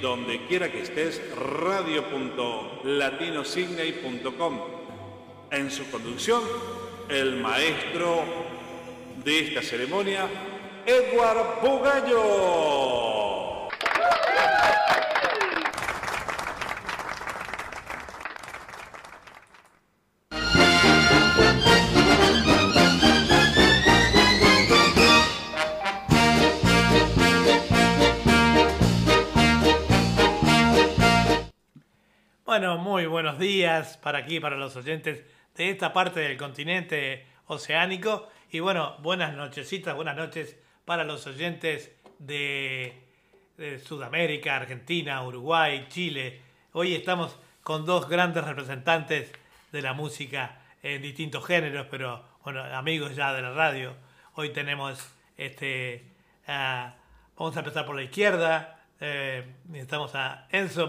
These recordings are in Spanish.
donde quiera que estés, radio.latinosigney.com. En su conducción, el maestro de esta ceremonia, Edward Bugallo. Bueno, muy buenos días para aquí, para los oyentes de esta parte del continente oceánico. Y bueno, buenas nochecitas, buenas noches para los oyentes de, Sudamérica, Argentina, Uruguay, Chile. Hoy estamos con dos grandes representantes de la música en distintos géneros, pero bueno, amigos ya de la radio. Hoy tenemos este. vamos a empezar por la izquierda. Eh, estamos a Enzo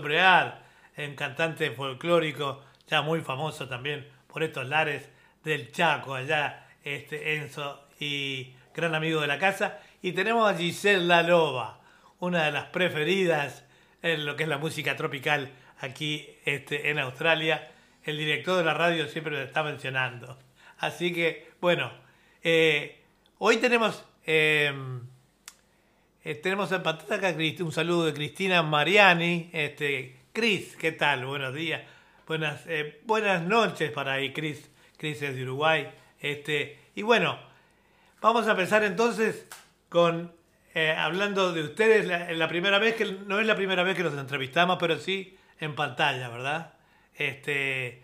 un cantante folclórico ya muy famoso también por estos lares del Chaco, allá este Enzo y gran amigo de la casa. Y tenemos a Giselle La Loba, una de las preferidas en lo que es la música tropical aquí este, en Australia. El director de la radio siempre lo está mencionando. Así que, bueno, eh, hoy tenemos, eh, eh, en pantalla acá un saludo de Cristina Mariani, este, Cris, ¿qué tal? Buenos días. Buenas, eh, buenas noches para ahí, Cris. Cris es de Uruguay. Este, y bueno, vamos a empezar entonces con eh, hablando de ustedes. La, primera vez que no es la primera vez que los entrevistamos, pero sí en pantalla, ¿verdad? Este,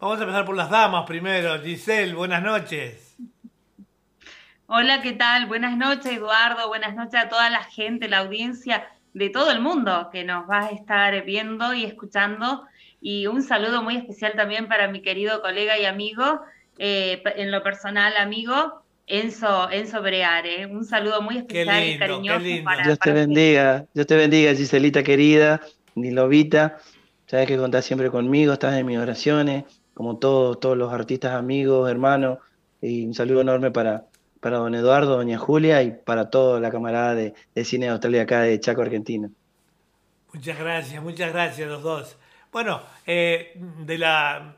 vamos a empezar por las damas primero. Giselle, buenas noches. Hola, ¿qué tal? Buenas noches, Eduardo. Buenas noches a toda la gente, la audiencia de todo el mundo que nos va a estar viendo y escuchando. Y un saludo muy especial también para mi querido colega y amigo, eh, en lo personal amigo, Enzo, Enzo Breare. Un saludo muy Qué especial y lindo, qué cariñoso lindo. para, Dios te para bendiga, Dios te bendiga, Giselita querida, mi lobita. Sabes que contás siempre conmigo, estás en mis oraciones, como todos, todos los artistas amigos, hermanos. Y un saludo enorme para, para don Eduardo, doña Julia y para toda la camarada de, Cine de Australia acá de Chaco, Argentina. Muchas gracias, muchas gracias los dos. Bueno, eh, de la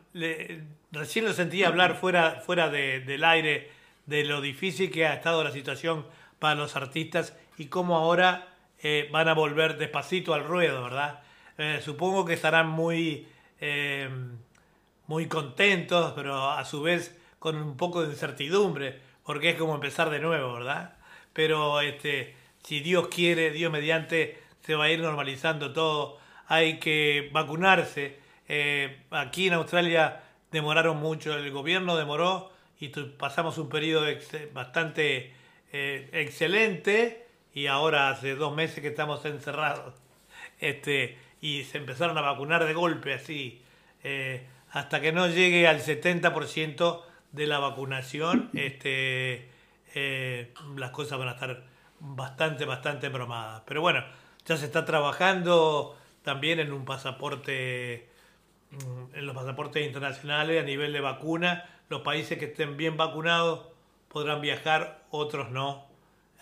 recién lo sentí hablar fuera, fuera de- del aire de lo difícil que ha estado la situación para los artistas y cómo ahora eh, van a volver despacito al ruedo, ¿verdad? Eh, supongo que estarán muy, muy contentos, pero a su vez con un poco de incertidumbre, porque es como empezar de nuevo, ¿verdad? Pero este, si Dios quiere, Dios mediante, se va a ir normalizando todo. Hay que vacunarse. Eh, aquí en Australia demoraron mucho, el gobierno demoró y pasamos un periodo bastante eh, excelente y ahora hace dos meses que estamos encerrados. Este, y se empezaron a vacunar de golpe así. eh, hasta que no llegue al 70% de la vacunación, este, eh, las cosas van a estar bastante, bastante bromadas. Pero bueno, ya se está trabajando también en un pasaporte, mm, en los pasaportes internacionales a nivel de vacuna. Los países que estén bien vacunados podrán viajar otros no.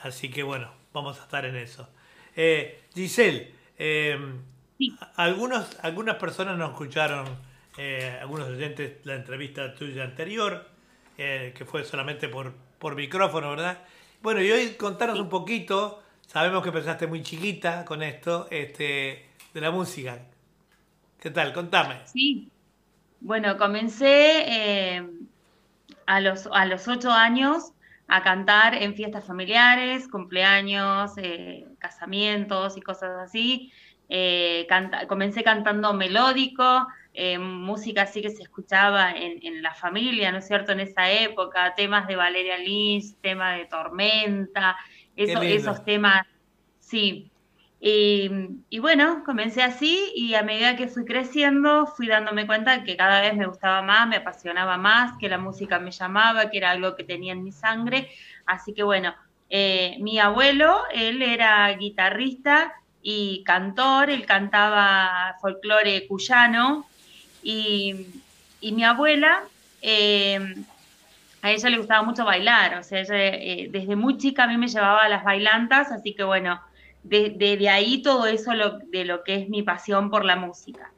Así que bueno, vamos a estar en eso. Eh, Giselle, em, algunos, algunas personas nos escucharon, eh, algunos oyentes, la entrevista tuya anterior, eh, que fue solamente por, por micrófono, ¿verdad? Bueno, y hoy contanos un poquito, sabemos que empezaste muy chiquita con esto, este, de la música. ¿Qué tal? Contame. Sí. Bueno, comencé eh, a, los, a los ocho años a cantar en fiestas familiares, cumpleaños, eh, casamientos y cosas así. Comencé cantando melódico, música así que se escuchaba en, la familia, ¿no es cierto? En esa época, temas de Valeria Lynch, temas de Tormenta, esos temas, sí. Y, bueno, comencé así y a medida que fui creciendo fui dándome cuenta que cada vez me gustaba más, me apasionaba más, que la música me llamaba, que era algo que tenía en mi sangre. Así que bueno, eh, mi abuelo, él era guitarrista y cantor, él cantaba folclore cuyano y, mi abuela, eh, a ella le gustaba mucho bailar, o sea, eh, desde muy chica a mí me llevaba a las bailantas, así que bueno, de, ahí todo eso de lo que es mi pasión por la música.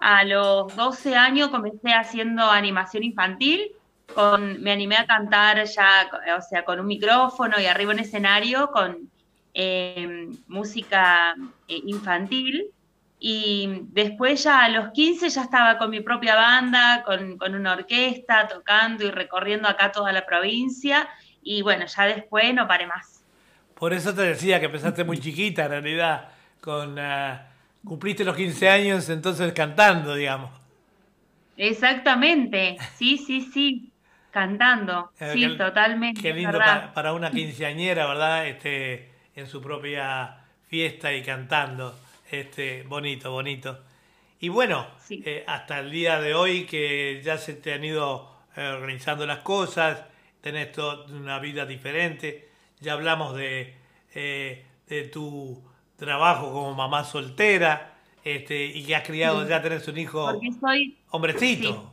A los 12 años comencé haciendo animación infantil, con, me animé a cantar ya, o sea, con un micrófono y arriba en escenario con em, música eh, infantil. Y después ya a los 15 ya estaba con mi propia banda, con, con, una orquesta, tocando y recorriendo acá toda la provincia. Y bueno, ya después no paré más. Por eso te decía que empezaste muy chiquita, en realidad, con ah, cumpliste los 15 años entonces cantando, digamos. Exactamente, sí, sí, sí, cantando, eh, sí, totalmente. Qué lindo para, una quinceañera, ¿verdad? Este, en su propia fiesta y cantando, este, bonito, bonito. Y bueno, eh, hasta el día de hoy que ya se te han ido eh, organizando las cosas, tenés toda una vida diferente ya hablamos de, eh, de tu trabajo como mamá soltera este, y que has criado, ya tenés un hijo soy, hombrecito.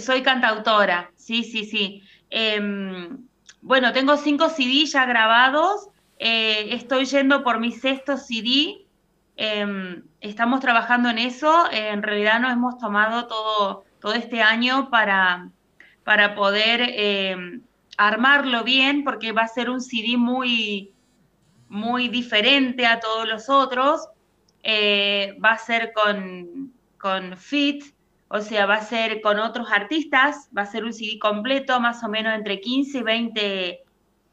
soy cantautora, sí, sí, sí. Em, bueno, tengo cinco CD ya grabados, eh, estoy yendo por mi sexto CD, em, estamos trabajando en eso, en realidad nos hemos tomado todo, todo este año para, para poder em, armarlo bien porque va a ser un CD muy, muy diferente a todos los otros. Eh, va a ser con, con fit, o sea, va a ser con otros artistas, va a ser un CD completo, más o menos entre 15 y 20,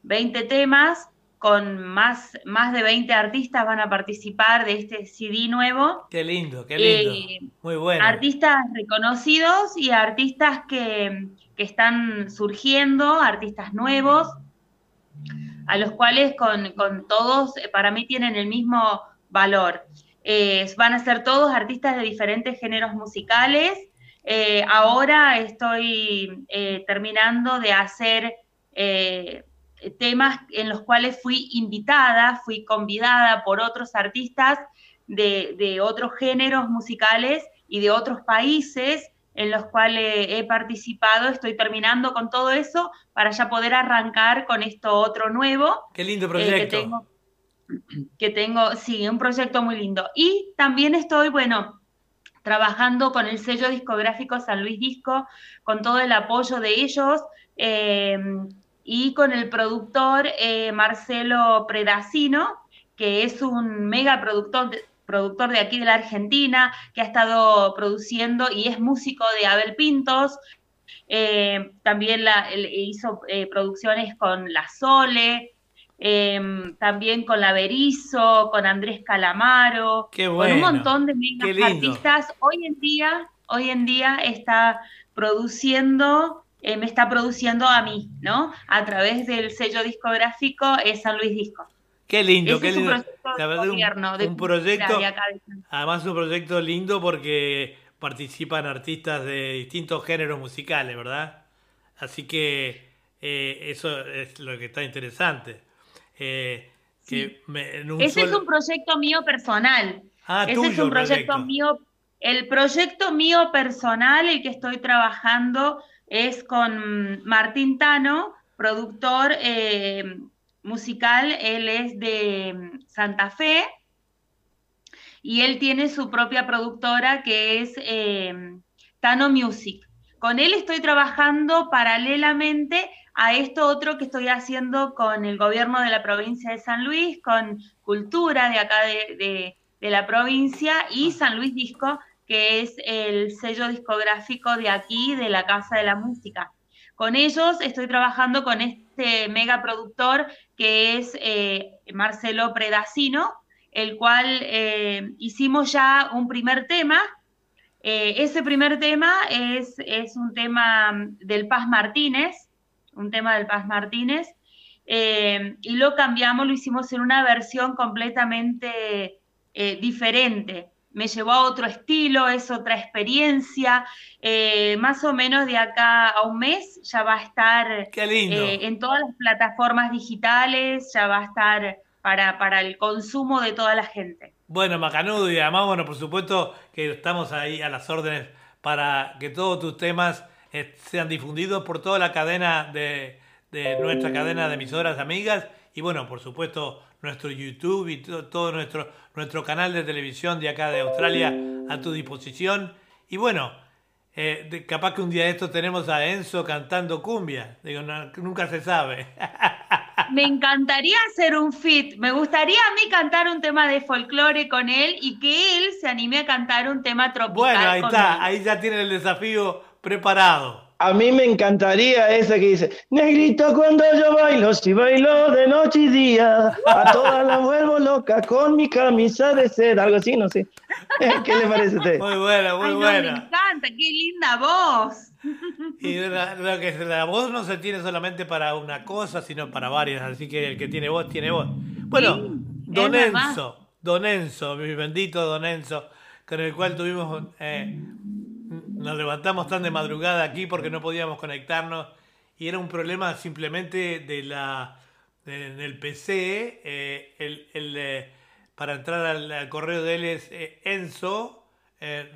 20 temas, con más, más de 20 artistas van a participar de este CD nuevo. Qué lindo, qué lindo. Eh, muy bueno. Artistas reconocidos y artistas que, que están surgiendo, artistas nuevos, a los cuales con, todos, eh, para mí, tienen el mismo valor. Eh, van a ser todos artistas de diferentes géneros musicales. Eh, ahora estoy terminando de hacer temas en los cuales fui invitada, fui convidada por otros artistas de, de otros géneros musicales y de otros países en los cuales he participado. Estoy terminando con todo eso para ya poder arrancar con esto otro nuevo. Qué lindo proyecto. que, tengo, que tengo, sí, un proyecto muy lindo. Y también estoy, bueno, trabajando con el sello discográfico San Luis Disco, con todo el apoyo de ellos. Eh, y con el productor eh, Marcelo Predacino, que es un mega productor, productor de aquí de la Argentina, que ha estado produciendo y es músico de Abel Pintos. Eh, también la, hizo eh, producciones con La Sole, em, también con La Berizo, con Andrés Calamaro, con un montón de artistas. Hoy en día, hoy en día está produciendo, eh, me está produciendo a mí, ¿no? A través del sello discográfico San Luis Disco. Qué lindo, qué lindo. un, proyecto, además un proyecto lindo porque participan artistas de distintos géneros musicales, ¿verdad? Así que eh, eso es lo que está interesante. Eh, Ese es un proyecto mío personal. Ah, Ese es un proyecto, mío. El proyecto mío personal, el que estoy trabajando, es con Martín Tano, productor eh, musical, él es de Santa Fe. Y él tiene su propia productora que es eh, Tano Music. Con él estoy trabajando paralelamente a esto otro que estoy haciendo con el gobierno de la provincia de San Luis, con Cultura de acá de, la provincia y San Luis Disco, que es el sello discográfico de aquí, de la Casa de la Música. Con ellos estoy trabajando con este mega productor que es eh, Marcelo Predacino, el cual eh, hicimos ya un primer tema. Eh, ese primer tema es, es, un tema del Paz Martínez, un tema del Paz Martínez, y lo cambiamos, lo hicimos en una versión completamente diferente me llevó a otro estilo, es otra experiencia. Eh, más o menos de acá a un mes ya va a estar eh, en todas las plataformas digitales, ya va a estar para, para el consumo de toda la gente. Bueno, Macanudo, y además, bueno, por supuesto que estamos ahí a las órdenes para que todos tus temas eh, sean difundidos por toda la cadena de, de nuestra cadena de emisoras amigas y bueno, por supuesto, nuestro YouTube y todo, nuestro, nuestro canal de televisión de acá de Australia a tu disposición. Y bueno, eh, capaz que un día de esto tenemos a Enzo cantando cumbia. Digo, nunca se sabe. Me encantaría hacer un fit. Me gustaría a mí cantar un tema de folclore con él y que él se anime a cantar un tema tropical. Bueno, ahí está, ahí ya tiene el desafío preparado. A mí me encantaría esa que dice, negrito cuando yo bailo, si bailo de noche y día, a todas las vuelvo loca con mi camisa de seda, algo así, no sé. ¿Qué le parece a usted? Muy buena, muy buena. me encanta, qué linda voz. Y la, que la voz no se tiene solamente para una cosa, sino para varias, así que el que tiene voz, tiene voz. Bueno, Don Enzo, Don Enzo, mi bendito Don Enzo, con el cual tuvimos... Eh, nos levantamos tan de madrugada aquí porque no podíamos conectarnos y era un problema simplemente de la del PC. Eh, el, eh, para entrar al, correo de él es eh, Enzo,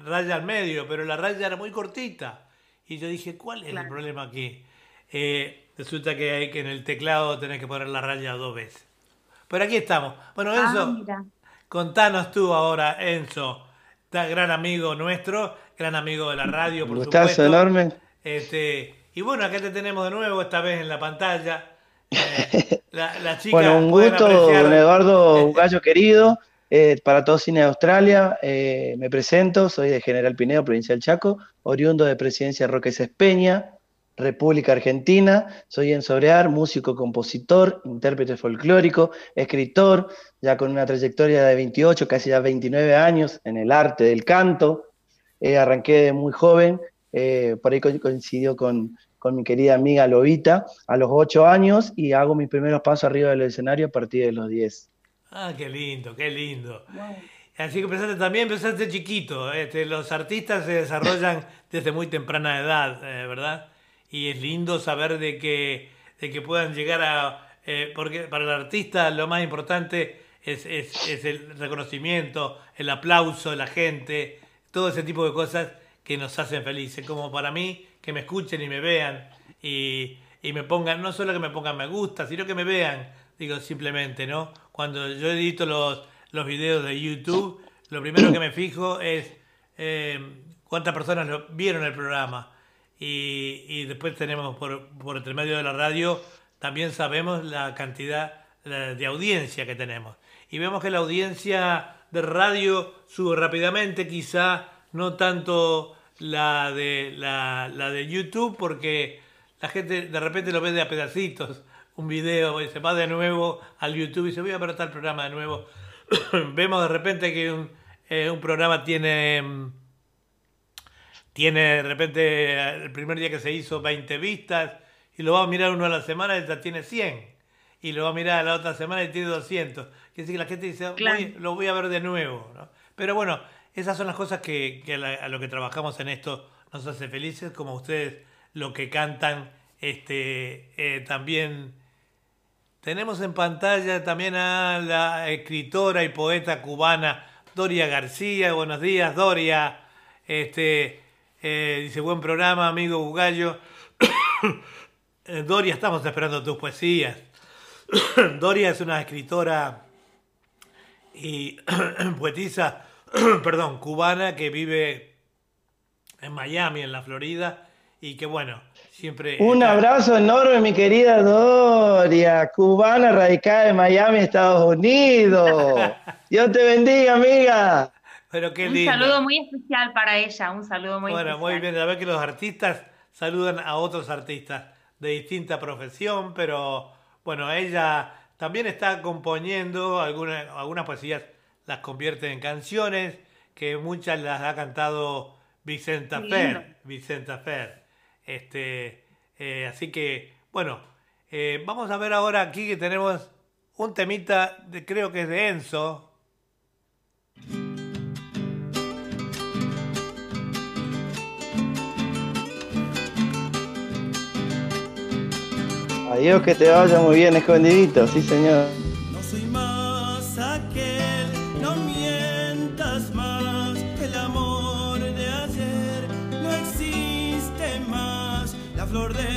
raya al medio, pero la raya era muy cortita. Y yo dije, ¿cuál es el problema aquí? resulta que hay que en el teclado tenés que poner la raya dos veces. Pero aquí estamos. Bueno, ah, Enzo, contanos tú ahora, Enzo, gran amigo nuestro gran amigo de la radio, por Gustazo supuesto. enorme. Este, y bueno, acá te tenemos de nuevo, esta vez en la pantalla. Eh, la, chica bueno, un gusto, don Eduardo un gallo querido. Eh, para todo Cine de Australia, eh, me presento, soy de General Pinedo, provincia del Chaco, oriundo de Presidencia Roque Espeña, República Argentina. Soy en Sobrear, músico, compositor, intérprete folclórico, escritor, ya con una trayectoria de 28, casi ya 29 años en el arte del canto, eh, arranqué de muy joven, eh, por ahí coincidió con, mi querida amiga Lobita a los 8 años y hago mis primeros pasos arriba del escenario a partir de los 10. Ah, qué lindo, qué lindo. Así que empezaste también, empezaste chiquito. Este, los artistas se desarrollan desde muy temprana edad, eh, ¿verdad? Y es lindo saber de que, de que puedan llegar a... porque para el artista lo más importante es, es, es el reconocimiento, el aplauso de la gente, todo ese tipo de cosas que nos hacen felices. Como para mí, que me escuchen y me vean y, me pongan, no solo que me pongan me gusta, sino que me vean, digo simplemente, ¿no? Cuando yo edito los, los videos de YouTube, lo primero que me fijo es eh, cuántas personas lo, vieron el programa. Y, después tenemos por, por entre medio de la radio, también sabemos la cantidad de audiencia que tenemos. Y vemos que la audiencia de radio sube rápidamente, quizá no tanto la de, la, de YouTube, porque la gente de repente lo ve de a pedacitos, un video, y se va de nuevo al YouTube y se voy a ver tal programa de nuevo. Vemos de repente que un, eh, un programa tiene, tiene de repente el primer día que se hizo 20 vistas y lo va a mirar uno a la semana y ya tiene 100 y lo va a mirar la otra semana y tiene 200. Quiere decir que la gente dice, lo voy a ver de nuevo. ¿no? Pero bueno, esas son las cosas que, a, lo que trabajamos en esto nos hace felices, como ustedes lo que cantan este, eh, también. Tenemos en pantalla también a la escritora y poeta cubana Doria García. Buenos días, Doria. Este, eh, dice, buen programa, amigo Bugallo. eh, Doria, estamos esperando tus poesías. Doria es una escritora y poetisa, perdón, cubana que vive en Miami, en la Florida, y que bueno, siempre... Un abrazo enorme, mi querida Doria, cubana radicada en Miami, Estados Unidos. Dios te bendiga, amiga. Pero qué Un saludo muy especial para ella, un saludo muy bueno, especial. muy bien, a ver que los artistas saludan a otros artistas de distinta profesión, pero bueno, ella también está componiendo algunas, algunas poesías, las convierte en canciones, que muchas las ha cantado Vicenta Fer. Vicenta Fer. Este, eh, así que, bueno, eh, vamos a ver ahora aquí que tenemos un temita, de, creo que es de Enzo. Adiós, que te vaya muy bien, escondidito, sí señor. No soy más aquel, no mientas más. El amor de ayer no existe más. La flor del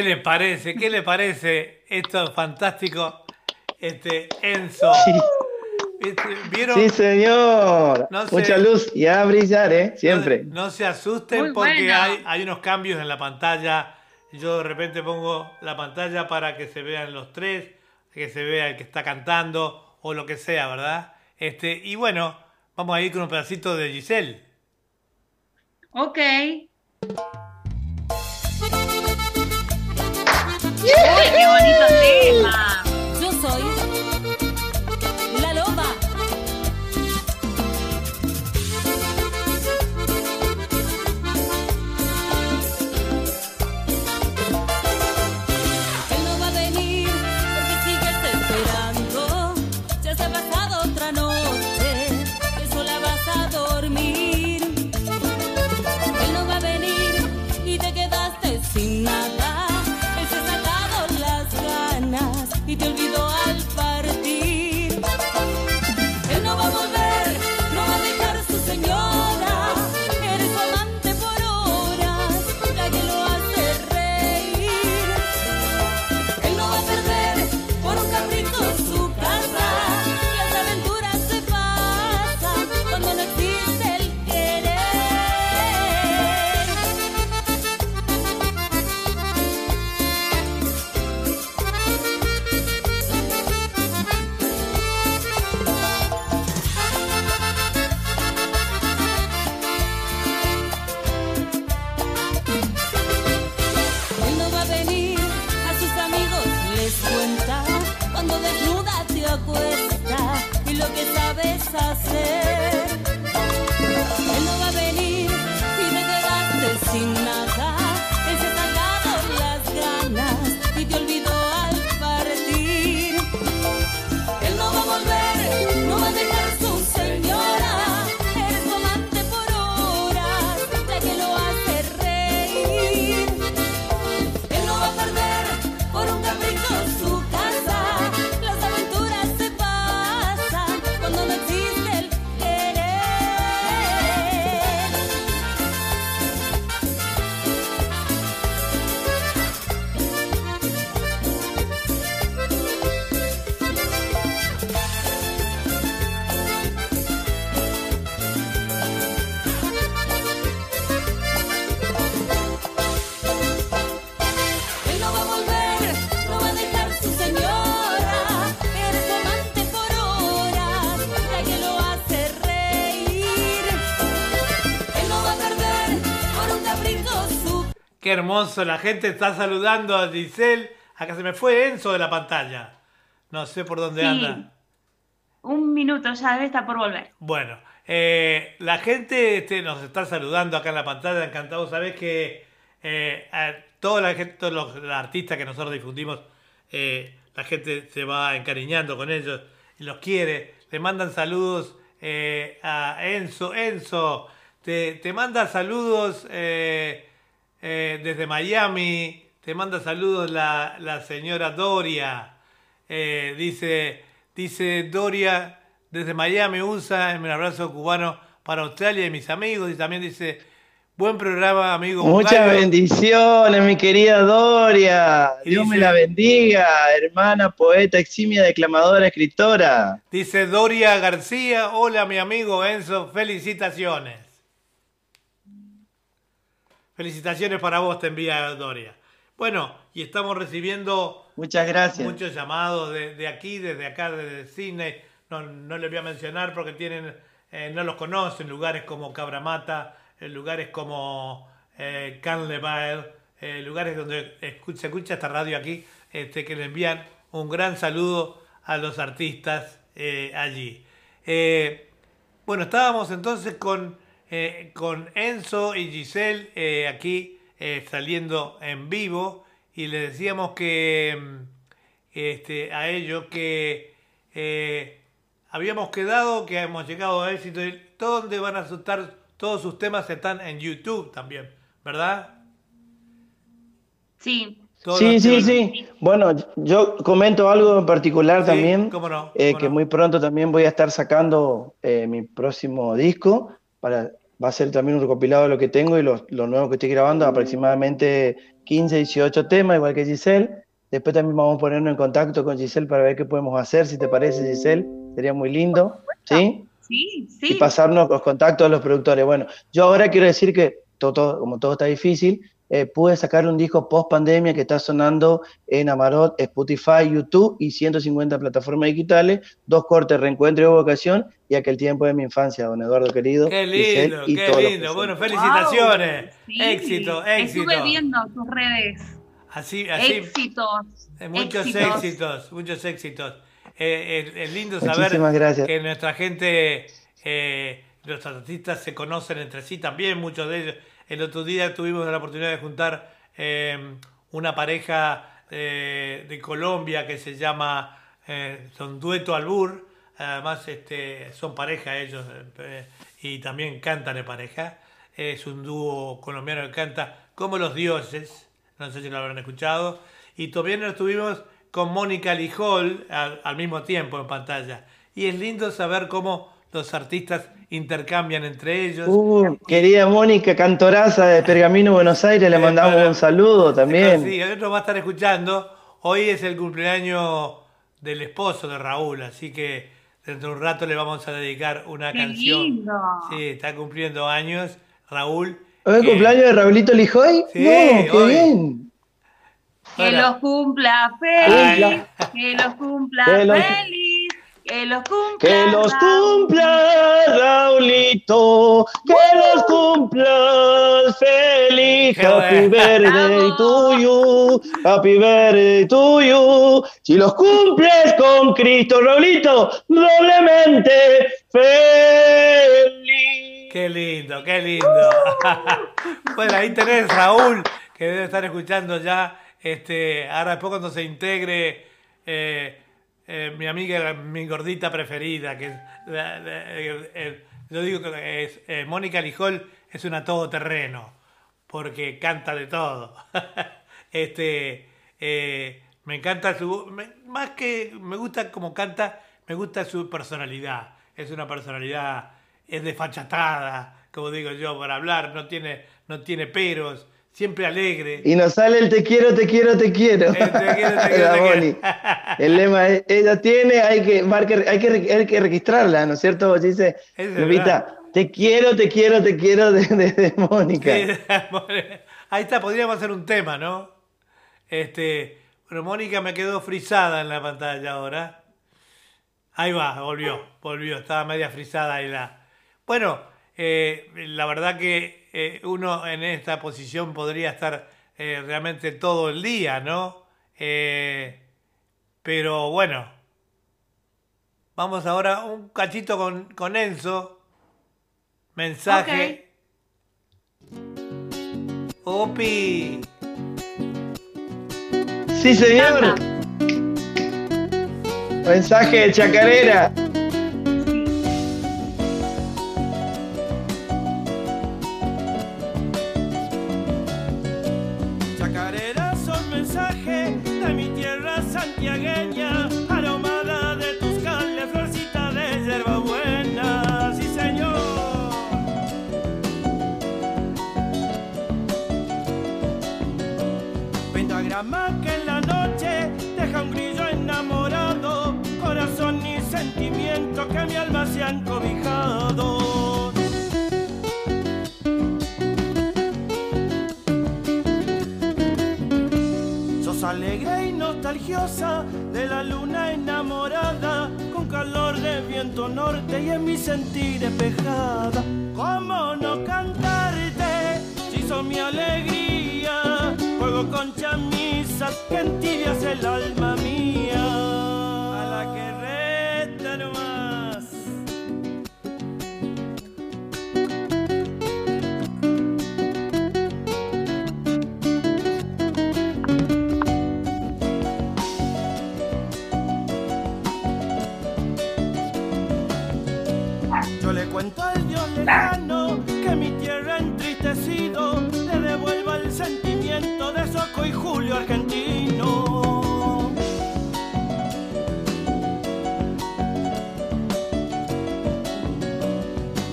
¿Qué le parece? ¿Qué le parece esto fantástico? Este Enzo. ¿Vieron? Sí señor. No. Mucha luz y a brillar, ¿eh? Siempre. No, no se asusten Muy porque bueno. hay, hay unos cambios en la pantalla. Yo de repente pongo la pantalla para que se vean los tres, que se vea el que está cantando o lo que sea, ¿verdad? Este, y bueno, vamos a ir con un pedacito de Giselle. Ok. Qué bonito tema. Yo soy Qué hermoso, la gente está saludando a Giselle. Acá se me fue Enzo de la pantalla. No sé por dónde Sí. anda. Un minuto ya debe estar por volver. Bueno, eh, la gente este, nos está saludando acá en la pantalla, encantado. Sabés que eh, a toda la gente, todos los, los artistas que nosotros difundimos, eh, la gente se va encariñando con ellos y los quiere. Le mandan saludos a Enzo. Enzo, te, te manda saludos eh, eh, desde Miami. Te manda saludos la, la señora Doria. Eh, dice, dice Doria, desde Miami, USA, un abrazo cubano para Australia y mis amigos. Y también dice, buen programa, amigo. Muchas Bugallo". bendiciones, mi querida Doria. Y Dios me la bendiga, hermana, poeta, eximia, declamadora, escritora. Dice Doria García, hola mi amigo Enzo, felicitaciones. Felicitaciones para vos, te envía Doria. Bueno, y estamos recibiendo Muchas gracias. muchos llamados de, de aquí, desde acá, desde Cine. No, no les voy a mencionar porque tienen, eh, no los conocen, lugares como Cabramata, eh, lugares como eh, eh, lugares donde se escucha esta radio aquí, este, que le envían un gran saludo a los artistas eh, allí. Bueno, estábamos entonces con, eh, con Enzo y Giselle eh, aquí eh, saliendo en vivo y le decíamos que mm, este, a ellos que eh, habíamos quedado, que hemos llegado a éxito. y ¿Dónde van a estar? Todos sus temas están en YouTube también, ¿verdad? Sí, Todos Sí, sí, sí. Bueno, yo comento algo en particular Sí, también, cómo no, eh, cómo que no. muy pronto también voy a estar sacando eh, mi próximo disco. Para, va a ser también un recopilado de lo que tengo y lo, lo nuevo que estoy grabando, aproximadamente 15, 18 temas, igual que Giselle. Después también vamos a ponernos en contacto con Giselle para ver qué podemos hacer, si te parece, Giselle. Sería muy lindo. ¿Sí? sí, y sí. pasarnos los contactos de los productores. Bueno, yo ahora quiero decir que todo, todo- como todo está difícil, eh, pude sacar un disco post pandemia que está sonando en Amarot, Spotify, YouTube y 150 plataformas digitales, dos cortes, reencuentro y vocación y aquel tiempo de mi infancia, don Eduardo querido. Qué Giselle lindo, y qué lindo. Bueno, felicitaciones. Wow, sí. Éxito, éxito. Estuve viendo tus redes. Así, así. Éxitos. Eh, Muchos éxitos. éxitos, muchos éxitos. Eh, es, es lindo saber que nuestra gente, eh, los artistas se conocen entre sí también, muchos de ellos. El otro día tuvimos la oportunidad de juntar eh, una pareja eh, de Colombia que se llama, eh, son Dueto Albur, además este, son pareja ellos eh, y también cantan en pareja. Es un dúo colombiano que canta como los dioses, no sé si lo habrán escuchado. Y también estuvimos con Mónica Lijol al mismo tiempo en pantalla. Y es lindo saber cómo los artistas intercambian entre ellos. Uh, querida Mónica Cantoraza de Pergamino, Buenos Aires, le Eh, mandamos para- un saludo también. Sí, él nos va a estar escuchando. Hoy es el cumpleaños del esposo de Raúl, así que dentro de un rato le vamos a dedicar una Qué canción. lindo. Sí, está cumpliendo años Raúl. ¿Hoy es que- cumpleaños de Raulito Lijoy? Sí, no, qué hoy. bien. Que Bueno. los cumpla feliz, que los cumpla feliz, Que los cumpla. Que los Raúl. cumpla Raulito, que los cumpla feliz. Qué Happy bueno. birthday to you, happy birthday to you. Si los cumples con Cristo, Raulito, doblemente feliz. Qué lindo, qué lindo. bueno, ahí tenés Raúl, que debe estar escuchando ya. Este, ahora después cuando se integre eh, eh, mi amiga, mi gordita preferida, que la- yo digo que es eh, Mónica Lijol es una todoterreno, porque canta de todo. este, eh, me encanta su, me- más que me gusta como canta, me gusta su personalidad. Es una personalidad, es desfachatada, como digo yo, para hablar, no tiene, no tiene peros, siempre alegre. Y nos sale el te quiero, te quiero, te quiero. Eh, te quiero, te quiero, te. El lema es, ella tiene, hay que, marque- hay que, hay que registrarla, ¿no es cierto? Dice, Lupita, te quiero, te quiero, te quiero de, de- de Mónica. Ahí está, podríamos hacer un tema, ¿no? Este, bueno, Mónica me quedó frisada en la pantalla ahora. Ahí va, volvió, volvió, estaba media frisada ahí la. Bueno, eh, la verdad que eh, uno en esta posición podría estar eh, realmente todo el día, ¿no? Eh, pero bueno, vamos ahora un cachito con, con Enzo. Mensaje. Opi. Sí, señor. Mensaje de chacarera. Cobijado. Sos alegre y nostalgiosa de la luna enamorada, con calor de viento norte y en mi sentir despejada. ¿Cómo no cantarte si son mi alegría? Juego con chamisas que entibias el alma mía. Yo le cuento al Dios lejano que mi tierra entristecido le devuelva el sentimiento de Soco y Julio argentino.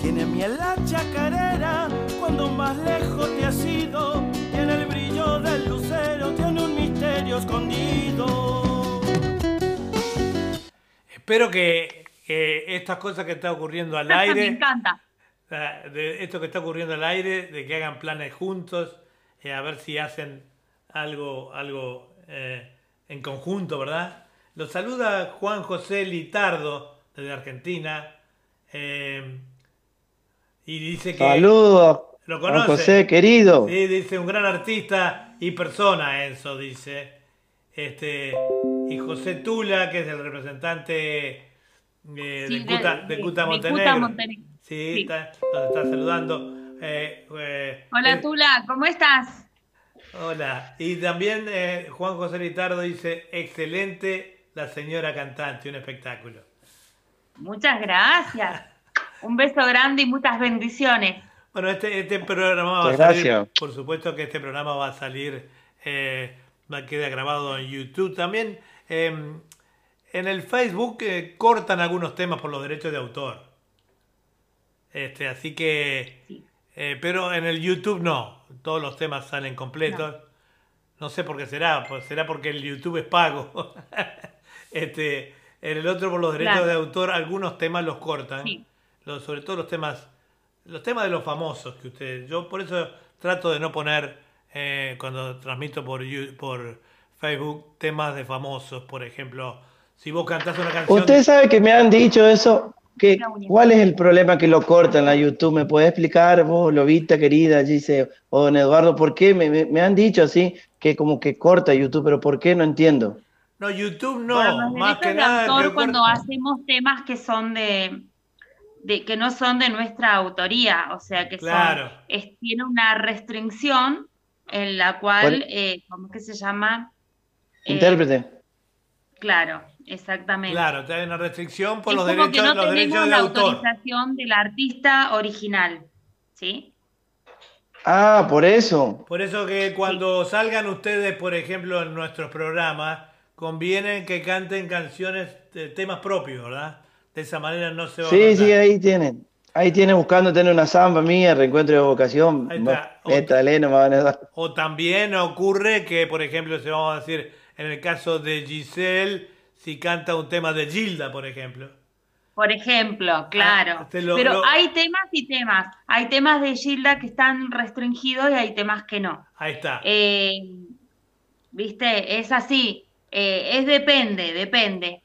Tiene miel la chacarera cuando más lejos te has ido. Tiene el brillo del lucero, tiene un misterio escondido. Espero que, que estas cosas que está ocurriendo al Me aire, encanta. ah, de esto que está ocurriendo al aire, de que hagan planes juntos, eh, a ver si hacen algo, algo eh, en conjunto, ¿verdad? Los saluda Juan José Litardo desde Argentina eh, y dice que Saludos. lo Juan conoce. José, querido. Sí, dice un gran artista y persona, Enzo, dice. Este, y José Tula, que es el representante eh, Sí, de, Cuta, de- de de- Cuta de Montenegro. Cuta Montenegro. Sí, Sí. Está, nos está saludando. Eh, eh, Hola eh, Tula, ¿cómo estás? Hola. Y también eh, Juan José Litardo dice, excelente la señora cantante, un espectáculo. Muchas gracias. Un beso grande y muchas bendiciones. Bueno, este, este programa va a salir, gracias. por supuesto que este programa va a salir, eh, va a quedar grabado en YouTube también. eh, en el Facebook eh, cortan algunos temas por los derechos de autor. Este, así que, Sí. eh, pero en el YouTube no, todos los temas salen completos. No, sé por qué será, pues será porque el YouTube es pago. este, en el otro por los derechos Claro. de autor algunos temas los cortan Sí. los- sobre todo los temas los temas de los famosos que ustedes yo por eso trato de no poner eh, cuando transmito por por Facebook temas de famosos por ejemplo Si vos cantás una canción. Usted sabe que me han dicho eso, que. ¿cuál es el problema que lo cortan en la YouTube? ¿Me puede explicar vos, Lobita querida, Gise, o don Eduardo, por qué? Me, me- me han dicho así, que como que corta YouTube, pero ¿por qué? No entiendo. No, YouTube no, los más que nada. autor cuando corta- hacemos temas que son de, de que no son de nuestra autoría, o sea que son- Claro. es- tiene una restricción en la cual, eh, ¿cómo es que se llama? Eh, Intérprete. Claro, exactamente. Claro, te hay una restricción por es los como que derechos, no los tenemos derechos de la autor. autorización del artista original, ¿sí? Ah, por eso. Por eso que cuando salgan ustedes, por ejemplo, en nuestros programas, conviene que canten canciones, de temas propios, ¿verdad? De esa manera no se va a Sí, sí, ahí tienen. Ahí tienen buscando tener una samba mía, reencuentro de vocación. Ahí está. Esta Elena me van a dar. O también ocurre que, por ejemplo, se vamos a decir, en el caso de Giselle, si canta un tema de Gilda, por ejemplo. Por ejemplo, claro. te lo- Pero lo- hay temas y temas. Hay temas de Gilda que están restringidos y hay temas que no. Ahí está. Eh, Viste, es así. Eh, es depende, depende.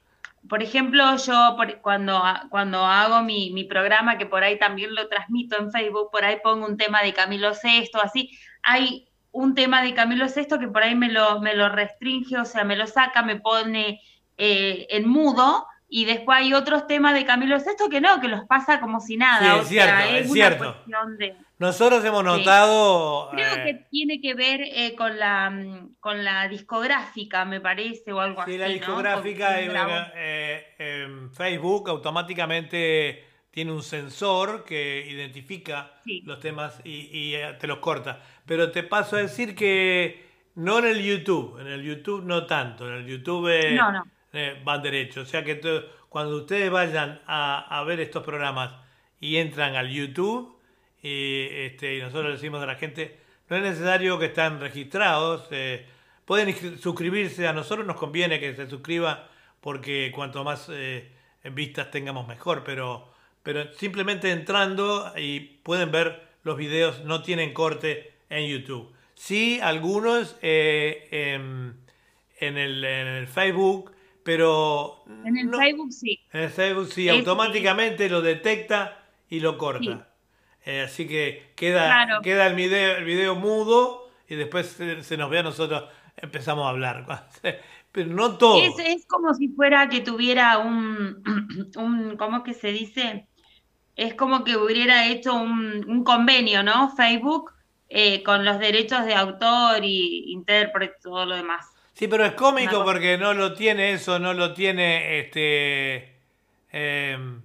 Por ejemplo, yo por- cuando, cuando hago mi, mi programa, que por ahí también lo transmito en Facebook, por ahí pongo un tema de Camilo Sesto, así. Hay un tema de Camilo Sesto que por ahí me lo, me lo restringe, o sea, me lo saca, me pone eh, en mudo. Y después hay otros temas de Camilo Sesto que no, que los pasa como si nada. Sí, es o sea, cierto, es cierto. de, Nosotros hemos Sí. notado... Creo eh, que tiene que ver eh, con la mm, con la discográfica, me parece, o algo Sí, así. la ¿no? discográfica eh, grabó. eh, en Facebook automáticamente tiene un sensor que identifica Sí. los temas y, y, te los corta. Pero te paso a decir que no en el YouTube, en el YouTube no tanto, en el YouTube No, no. Eh, van derecho. O sea que cuando ustedes vayan a, ver estos programas y entran al YouTube, y, este, y nosotros le decimos a la gente, no es necesario que estén registrados, eh, pueden suscribirse, a nosotros nos conviene que se suscriban porque cuanto más eh, vistas tengamos mejor, pero, simplemente entrando y pueden ver los videos, no tienen corte en YouTube. Sí, algunos en el, en el Facebook, pero... En el no- Facebook sí. en el Facebook sí, Es- automáticamente lo detecta y lo corta. Sí. Eh, así que queda, Claro. queda el, video, el video mudo y después se, se nos ve a nosotros, empezamos a hablar. Pero no todo. Es, es como si fuera que tuviera un, un, ¿cómo es que se dice? Es como que hubiera hecho un, un convenio, ¿no? Facebook eh, con los derechos de autor y intérprete, todo lo demás. Sí, pero es cómico Una porque no lo tiene eso, no lo tiene este. em,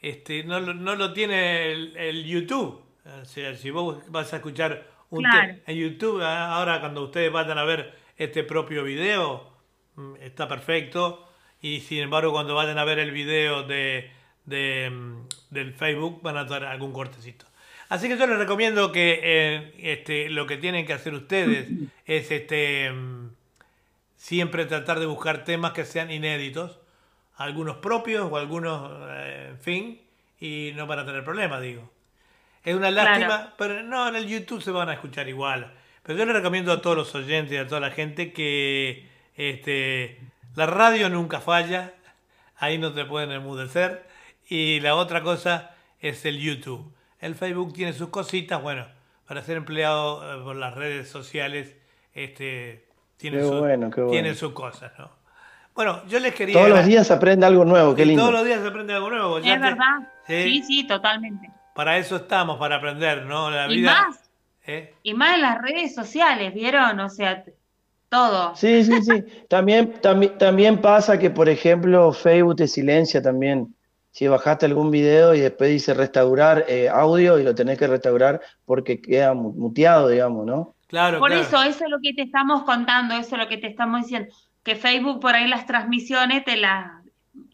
este no, lo- no lo tiene el, el YouTube. O sea, si vos vas a escuchar un Claro. en YouTube, ah, ahora cuando ustedes vayan a ver este propio video, mm, está perfecto. Y sin embargo, cuando vayan a ver el video de, de, mm, del Facebook, van a tener algún cortecito. Así que yo les recomiendo que eh, este, lo que tienen que hacer ustedes es este. Siempre tratar de buscar temas que sean inéditos, algunos propios o algunos, eh, en fin, y no van a tener problemas, digo. Es una lástima, Claro. pero no, en el YouTube se van a escuchar igual. Pero yo le recomiendo a todos los oyentes y a toda la gente que este, la radio nunca falla, ahí no te pueden enmudecer. Y la otra cosa es el YouTube. El Facebook tiene sus cositas, bueno, para ser empleado eh, por las redes sociales, este, tiene, Qué su- bueno, qué bueno. tiene sus cosas, ¿no? Bueno, yo les quería... Todos los días aprende algo nuevo, qué y lindo. Todos los días aprende algo nuevo. ya ¿Es te- verdad? Sí. Sí, sí, totalmente. Para eso estamos, para aprender, ¿no? La Y vida... más, ¿eh? y más en las redes sociales, ¿vieron? O sea, todo. Sí, sí, sí. También, también, también pasa que, por ejemplo, Facebook te silencia también. Si bajaste algún video y después dice restaurar eh, audio y lo tenés que restaurar porque queda mu- muteado, digamos, ¿no? Claro, Por claro. eso, eso es lo que te estamos contando, eso es lo que te estamos diciendo, que Facebook por ahí las transmisiones te las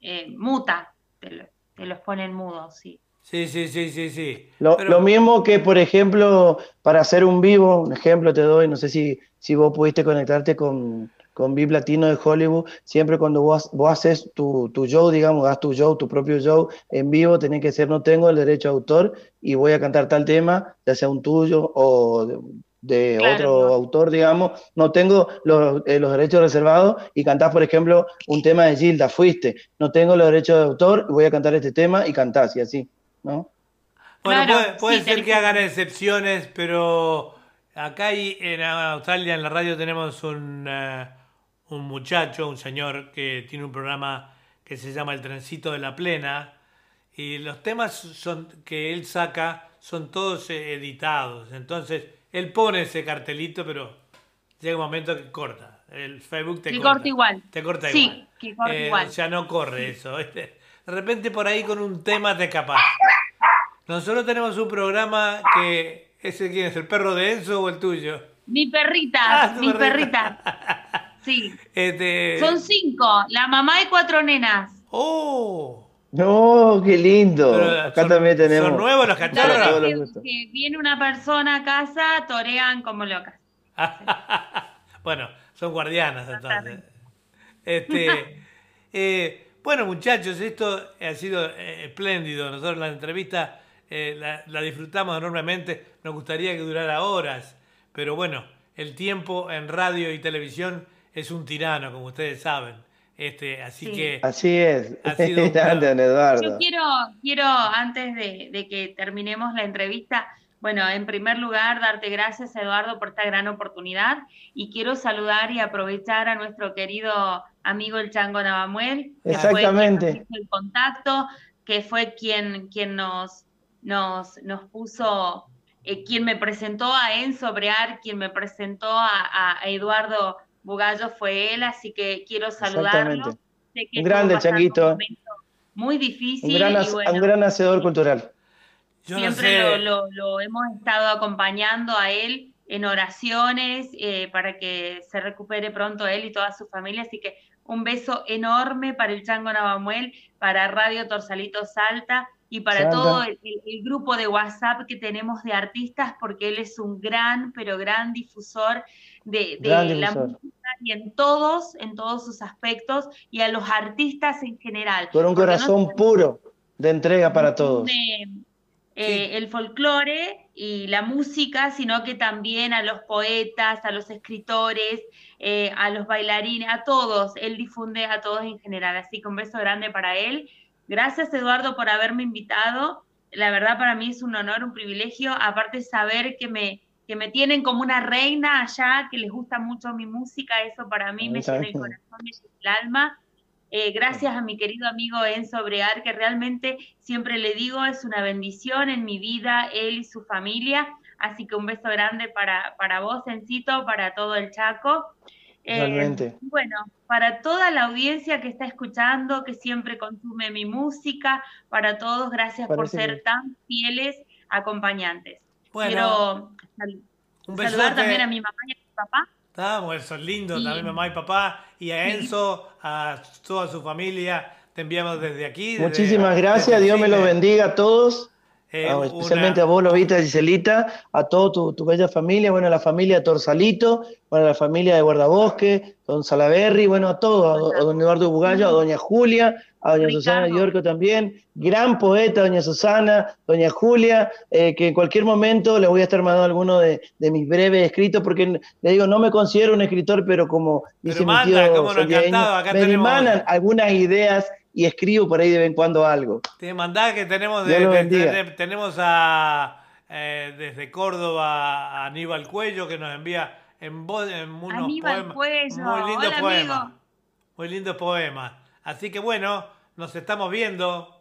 eh, muta, te, lo- te los pone en mudo, sí. Sí, sí, sí, sí, sí. Lo, Pero- lo mismo que, por ejemplo, para hacer un vivo, un ejemplo te doy, no sé si, si vos pudiste conectarte con, con VIP Latino de Hollywood, siempre cuando vos, vos haces tu, tu show, digamos, das tu show, tu propio show en vivo, tenés que ser, no tengo el derecho de autor y voy a cantar tal tema, ya sea un tuyo o de, Claro, otro no. autor, digamos, no tengo los, eh, los derechos reservados y cantás, por ejemplo, un tema de Gilda, fuiste, no tengo los derechos de autor, voy a cantar este tema y cantás y así, ¿no? Bueno, Claro, puede, puede sí, ser que hagan excepciones, pero acá y en Australia, en la radio, tenemos un, eh, un muchacho, un señor que tiene un programa que se llama El Trencito de la Plena, y los temas son, que él saca son todos editados. Entonces, él pone ese cartelito, pero llega un momento que corta. El Facebook te Que corta. corta igual. Te corta Sí, igual. que corta Eh, igual. Sea, no corre eso. De repente por ahí con un tema te escapas. Nosotros tenemos un programa que... ¿Ese quién es? ¿El perro de Enzo o el tuyo? Mi perrita, Ah, mi perrita. perrita. Sí. Este... Son cinco, la mamá y cuatro nenas. ¡Oh! No, qué lindo. Pero Acá son- también tenemos. ¿Son nuevos los cachorros? que, viene una persona a casa, torean como locas. bueno, son guardianas entonces. Este, eh, bueno, muchachos, esto ha sido eh, espléndido. Nosotros la entrevista eh, la, la disfrutamos enormemente. Nos gustaría que durara horas, pero bueno, el tiempo en radio y televisión es un tirano, como ustedes saben. Este, así Sí. que Así es. Ha sido don Yo Eduardo. quiero, quiero antes de, de que terminemos la entrevista, bueno, en primer lugar, darte gracias, Eduardo, por esta gran oportunidad y quiero saludar y aprovechar a nuestro querido amigo el Chango Navamuel, que fue quien Exactamente. nos hizo el contacto, que fue quien, quien nos, nos, nos puso, eh, quien me presentó a Enzo Brear, quien me presentó a, a Eduardo Bugallo fue él, así que quiero saludarlo. Exactamente. Sé que Un grande, Changuito. un Muy difícil. Un gran, y hac- bueno, un gran hacedor cultural. yo no siempre sé. lo, lo- lo hemos estado acompañando a él en oraciones eh, para que se recupere pronto él y toda su familia. Así que un beso enorme para el Chango Navamuel, para Radio Torsalito Salta y para Salta. todo el, el- el grupo de WhatsApp que tenemos de artistas, porque él es un gran, pero gran difusor de, la música y en todos, en todos sus aspectos y a los artistas en general. Con un no corazón puro de entrega para todos. de, eh, el folclore y la música, sino que también a los poetas, a los escritores, eh, a los bailarines, a todos. Él difunde a todos en general. Así que un beso grande para él. Gracias, Eduardo, por haberme invitado. La verdad, para mí es un honor, un privilegio. Aparte, saber que me, que me tienen como una reina allá, que les gusta mucho mi música, eso para mí me llena el corazón, me llena el alma. Eh, gracias a mi querido amigo Enzo Brear, que realmente siempre le digo es una bendición en mi vida, él y su familia. Así que un beso grande para, para vos, Encito, para todo el Chaco. Eh, Realmente. bueno, para toda la audiencia que está escuchando, que siempre consume mi música, para todos, gracias por ser tan fieles acompañantes. Bueno, Quiero un saludar besote. también a mi mamá y a mi papá. Ah, bueno, son lindos Y- también mamá y papá. Y a. Enzo, a toda su familia, te enviamos desde aquí. desde- Muchísimas gracias, desde Dios me los bendiga a todos, eh, a- una- especialmente a vos, Lobita Giselita, a toda tu, tu bella familia, bueno, a la familia Torsalito, bueno, a la familia de Guardabosque, don Salaberry, bueno, a todos, a, do- a don Eduardo Bugallo, a doña Julia, a doña Ricardo. Susana Diorco también, gran poeta, doña Susana, doña Julia, eh, que en cualquier momento le voy a estar mandando alguno de, de mis breves escritos, porque le digo, no me considero un escritor, pero como dice Pero mi tío acá me tenemos- algunas ideas y escribo por ahí de vez en cuando algo. Te mandá que tenemos, de- de- de- tenemos a eh, desde Córdoba a Aníbal Cuello que nos envía en, voz, en unos Aníbal poemas. Cuello, muy lindos hola, poemas. amigo. Muy lindos poemas. Así que bueno, nos estamos viendo.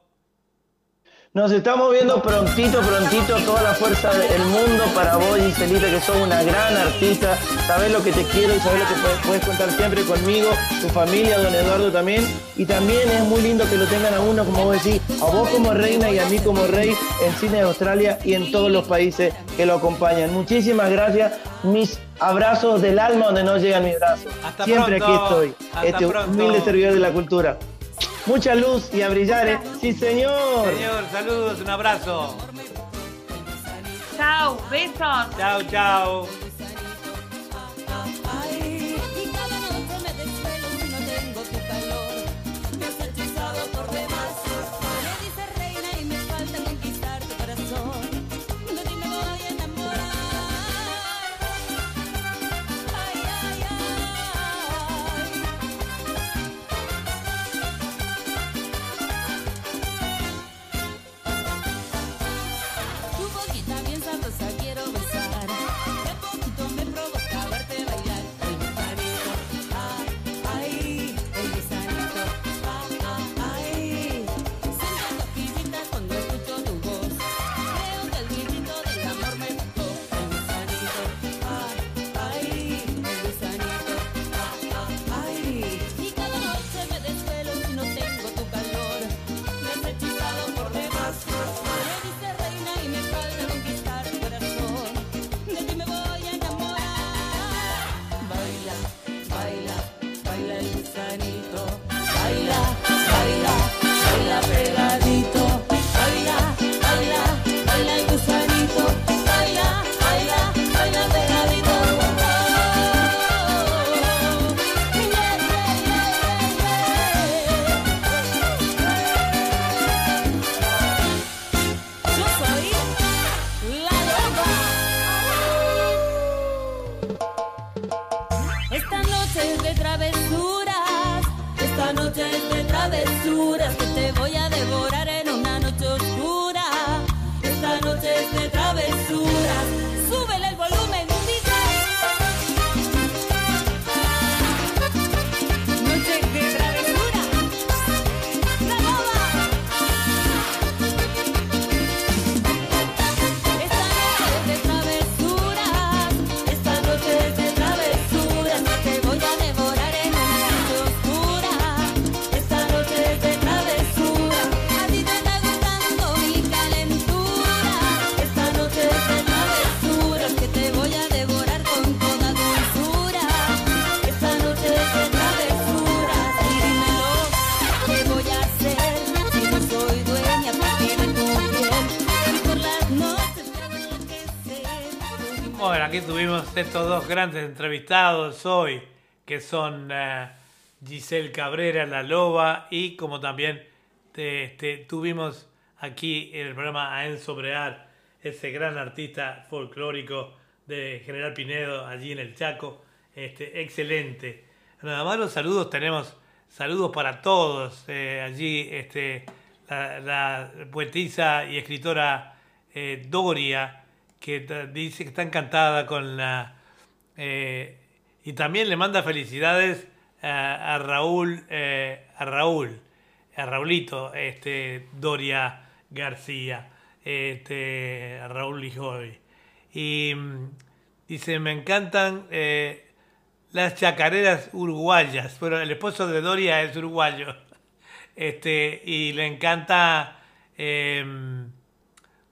Nos estamos viendo prontito, prontito, toda la fuerza del mundo para vos, Giselita, que sos una gran artista, sabés lo que te quiero y sabés lo que puedes, puedes contar siempre conmigo, tu familia, don Eduardo también, y también es muy lindo que lo tengan a uno, como vos decís, a vos como reina y a mí como rey en Cine de Australia y en todos los países que lo acompañan. Muchísimas gracias, mis abrazos del alma donde no llegan mis brazos. Hasta siempre pronto, aquí estoy, hasta este pronto. humilde servidor de la cultura. Mucha luz y a brillar, ¿eh? sí señor. Señor, saludos, un abrazo. Chao, besos. Chao, chao. Bueno, aquí tuvimos estos dos grandes entrevistados hoy, que son eh, Giselle Cabrera, La Loba, y como también te- este, tuvimos aquí en el programa a Enzo Brear, ese gran artista folclórico de General Pinedo, allí en el Chaco. Este, excelente. Nada más los saludos, tenemos saludos para todos. eh, allí este, la, la poetisa y escritora eh, Doria, que dice que está encantada con la... eh, y también le manda felicidades a, a Raúl, eh, a Raúl, a Raulito, este, Doria García, este, a Raúl Lijoy. Y mm, dice, me encantan eh, las chacareras uruguayas. Bueno, el esposo de Doria es uruguayo. Este, y le encanta...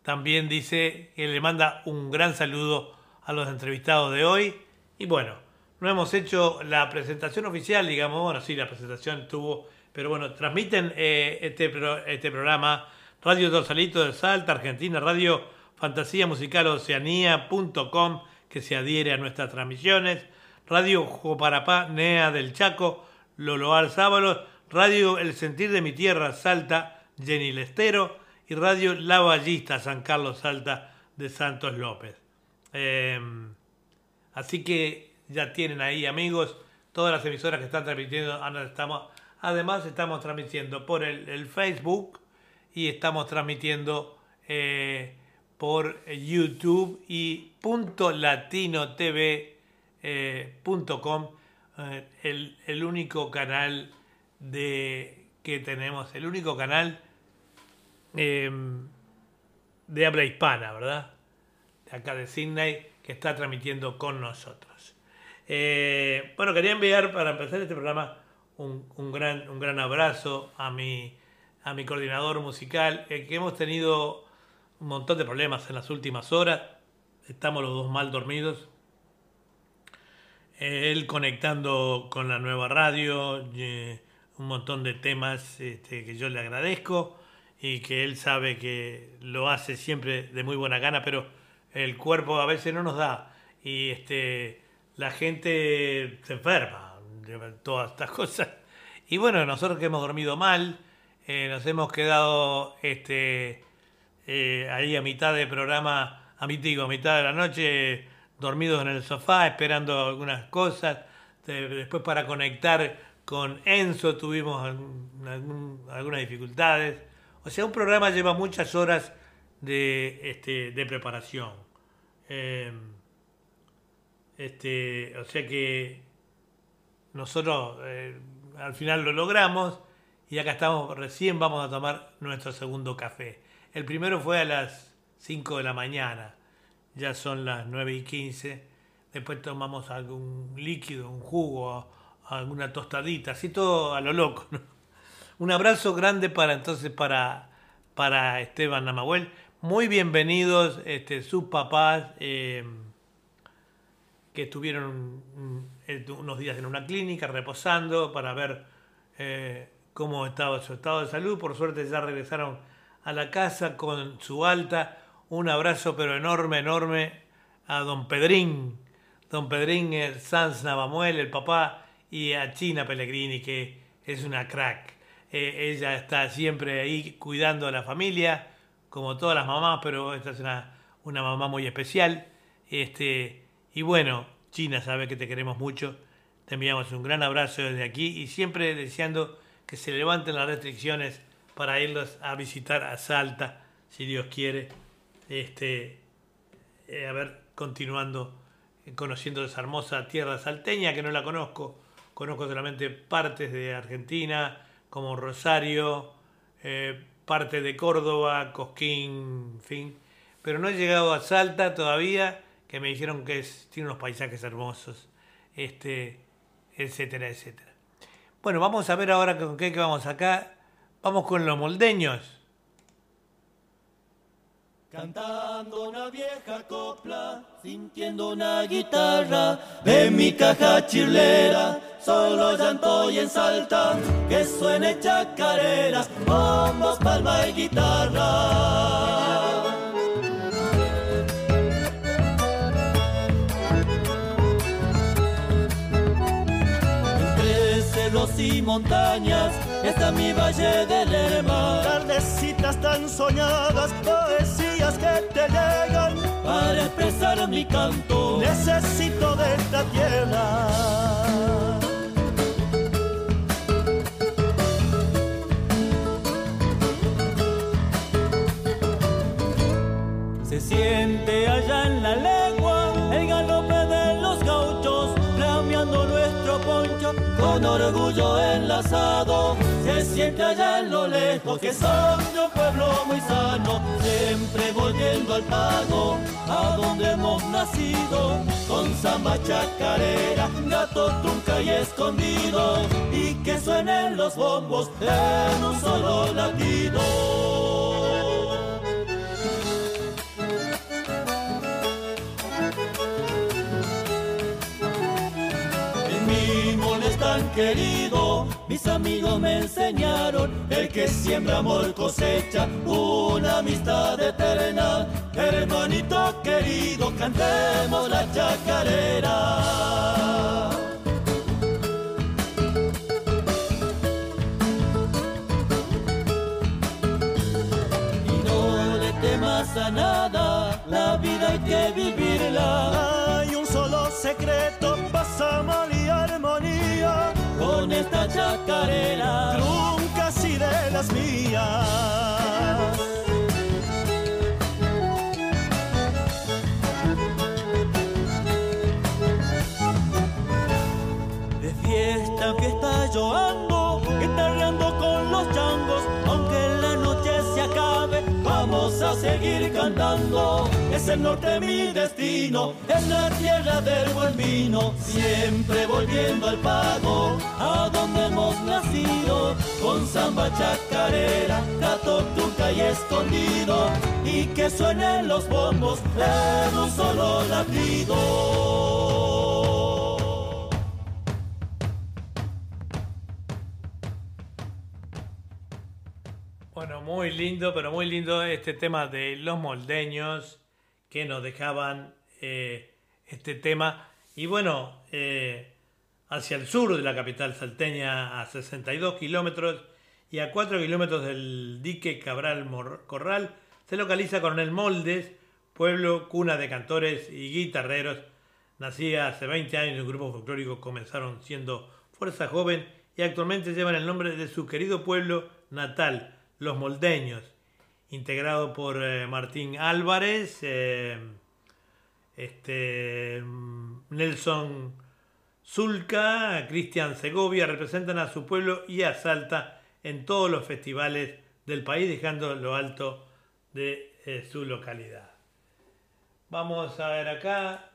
también dice que le manda un gran saludo a los entrevistados de hoy. Y bueno, no hemos hecho la presentación oficial, digamos, bueno, sí, la presentación tuvo, pero bueno, transmiten eh, este, pro- este programa Radio Torsalito de Salta, Argentina, Radio Fantasía Musical Oceanía.com, que se adhiere a nuestras transmisiones, Radio Joparapá, NEA del Chaco, Loloar Sábalos, Radio El Sentir de mi Tierra, Salta, Jenny Lestero, y Radio La Ballista, San Carlos Salta de Santos López. Eh, así que ya tienen ahí, amigos, todas las emisoras que están transmitiendo. estamos, además, estamos transmitiendo por el, Facebook y estamos transmitiendo eh, por YouTube y eh, eh, el, el único canal de que tenemos, el único canal eh, de habla hispana, ¿verdad? De acá de Sydney, que está transmitiendo con nosotros. Eh, bueno, quería enviar para empezar este programa un, gran, un gran abrazo a mi, a mi coordinador musical, eh, que hemos tenido un montón de problemas en las últimas horas. Estamos los dos mal dormidos. Él conectando con la nueva radio, eh, un montón de temas este, que yo le agradezco y que él sabe que lo hace siempre de muy buena gana, pero el cuerpo a veces no nos da y este, la gente se enferma de todas estas cosas. Y bueno, nosotros que hemos dormido mal, eh, nos hemos quedado este, eh, ahí a mitad del programa, a digo, a mitad de la noche, dormidos en el sofá, esperando algunas cosas. De- después para conectar con Enzo tuvimos algunas dificultades. O sea, un programa lleva muchas horas de, este, de preparación. Eh, este, o sea que nosotros eh, al final lo logramos y acá estamos, recién vamos a tomar nuestro segundo café. El primero fue a las 5 de la mañana, ya son las 9 y 15. Después tomamos algún líquido, un jugo, alguna tostadita, así todo a lo loco. ¿no? Un abrazo grande para entonces para, para Esteban Namahuel. Muy bienvenidos este, sus papás. eh, que estuvieron eh, unos días en una clínica reposando para ver eh, cómo estaba su estado de salud. Por suerte ya regresaron a la casa con su alta. Un abrazo pero enorme, enorme a don Pedrín, don Pedrín eh, Sanz Navamuel, el papá, y a China Pellegrini, que es una crack. Eh, ella está siempre ahí cuidando a la familia, como todas las mamás, pero esta es una, una mamá muy especial. Este, y bueno, China sabe que te queremos mucho. Te enviamos un gran abrazo desde aquí y siempre deseando que se levanten las restricciones para irlos a visitar a Salta, si Dios quiere. Este, eh, a ver, continuando, eh, conociendo esa hermosa tierra salteña que no la conozco. Conozco solamente partes de Argentina, como Rosario, eh, parte de Córdoba, Cosquín, en fin. Pero no he llegado a Salta todavía, que me dijeron que tiene unos paisajes hermosos, este, etcétera, etcétera. Bueno, vamos a ver ahora con qué que vamos acá. Vamos con los moldeños. Cantando una vieja copla, sintiendo una guitarra, en mi caja chirlera, solo llanto y en salta, que suene chacarera, bombos, palma y guitarra. Entre cerros y montañas está mi valle de Lerma. Tardecitas tan soñadas, poesías que te llegan. Para expresar mi canto, Necesito de esta tierra. Siente allá en la legua el galope de los gauchos, flameando nuestro poncho con orgullo enlazado. Se siente allá en lo lejos que son de un pueblo muy sano, siempre volviendo al pago, a donde hemos nacido, con samba chacarera, gato trunca y escondido, y que suenen los bombos en un solo latido. Querido, mis amigos me enseñaron, el que siembra amor cosecha una amistad eterna. Hermanito querido, cantemos la chacarera. Y no le temas a nada, la vida hay que vivirla. Hay un solo secreto, armonía. Esta chacarera. Nunca así de las mías. De fiesta en fiesta yo ando, seguir cantando. Es el norte mi destino, es la tierra del buen vino, siempre volviendo al pago, a donde hemos nacido, con samba chacarera, gato tunca y escondido, y que suenen los bombos en un solo latido. Bueno, muy lindo, pero muy lindo este tema de los moldeños que nos dejaban eh, este tema. Y bueno, eh, hacia el sur de la capital salteña, a 62 kilómetros y a 4 kilómetros del dique Cabral Corral, se localiza Coronel Moldes, pueblo cuna de cantores y guitarreros. Nacía hace 20 años un grupo folclórico, comenzaron siendo Fuerza Joven y actualmente llevan el nombre de su querido pueblo natal, Los Moldeños, integrado por eh, Martín Álvarez, eh, este, mm, Nelson Zulca, Cristian Segovia, representan a su pueblo y a Salta en todos los festivales del país, dejando lo alto de eh, su localidad. Vamos a ver acá.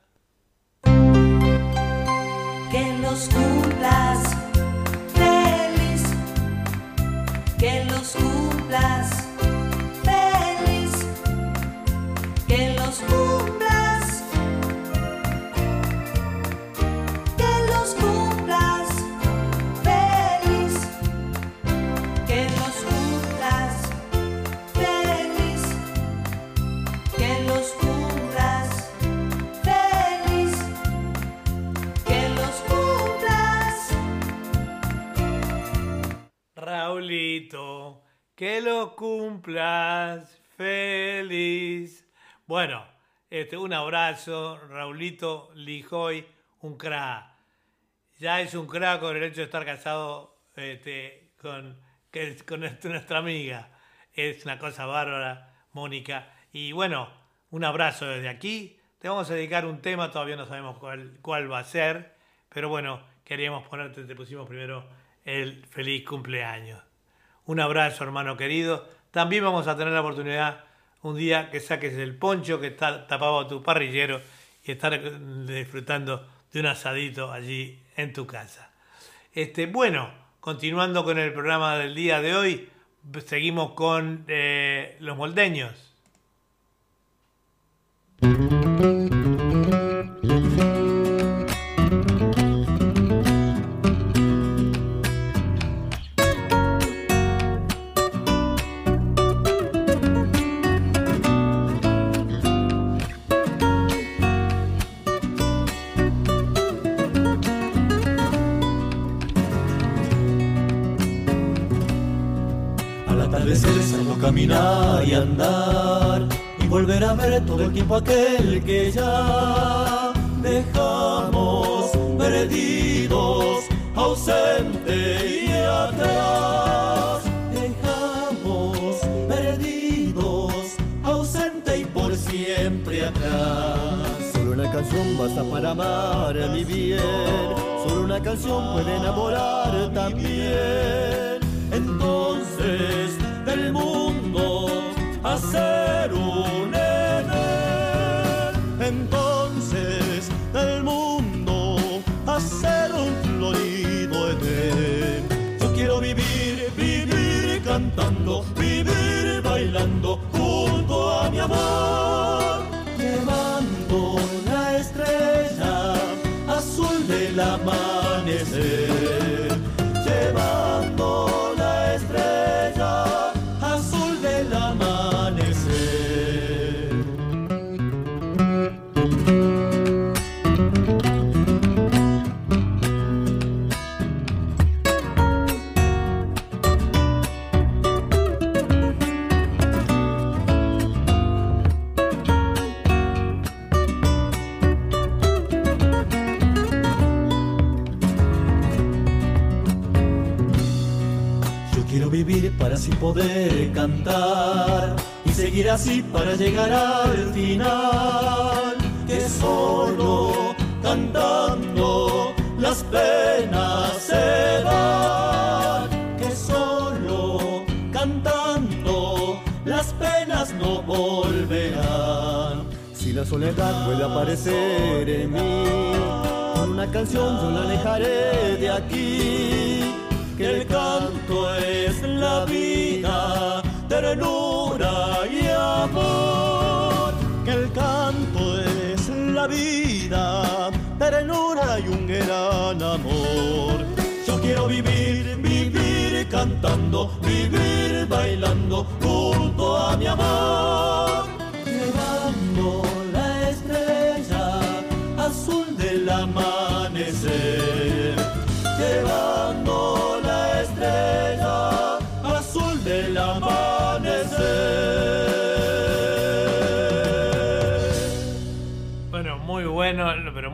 Que los cumplas feliz, que los cumplas, Raulito, que lo cumplas feliz. Bueno, este, un abrazo, Raulito Lijoy, un cra. Ya es un cra con el hecho de estar casado este, con, con nuestra amiga. Es una cosa bárbara, Mónica. Y bueno, un abrazo desde aquí. Te vamos a dedicar un tema, todavía no sabemos cuál, cuál va a ser, pero bueno, queríamos ponerte, te pusimos primero el feliz cumpleaños. Un abrazo, hermano querido. También vamos a tener la oportunidad un día que saques el poncho que está tapado a tu parrillero y estar disfrutando de un asadito allí en tu casa. Este, bueno, continuando con el programa del día de hoy, seguimos con eh, los moldeños. Canción puede enamorar también.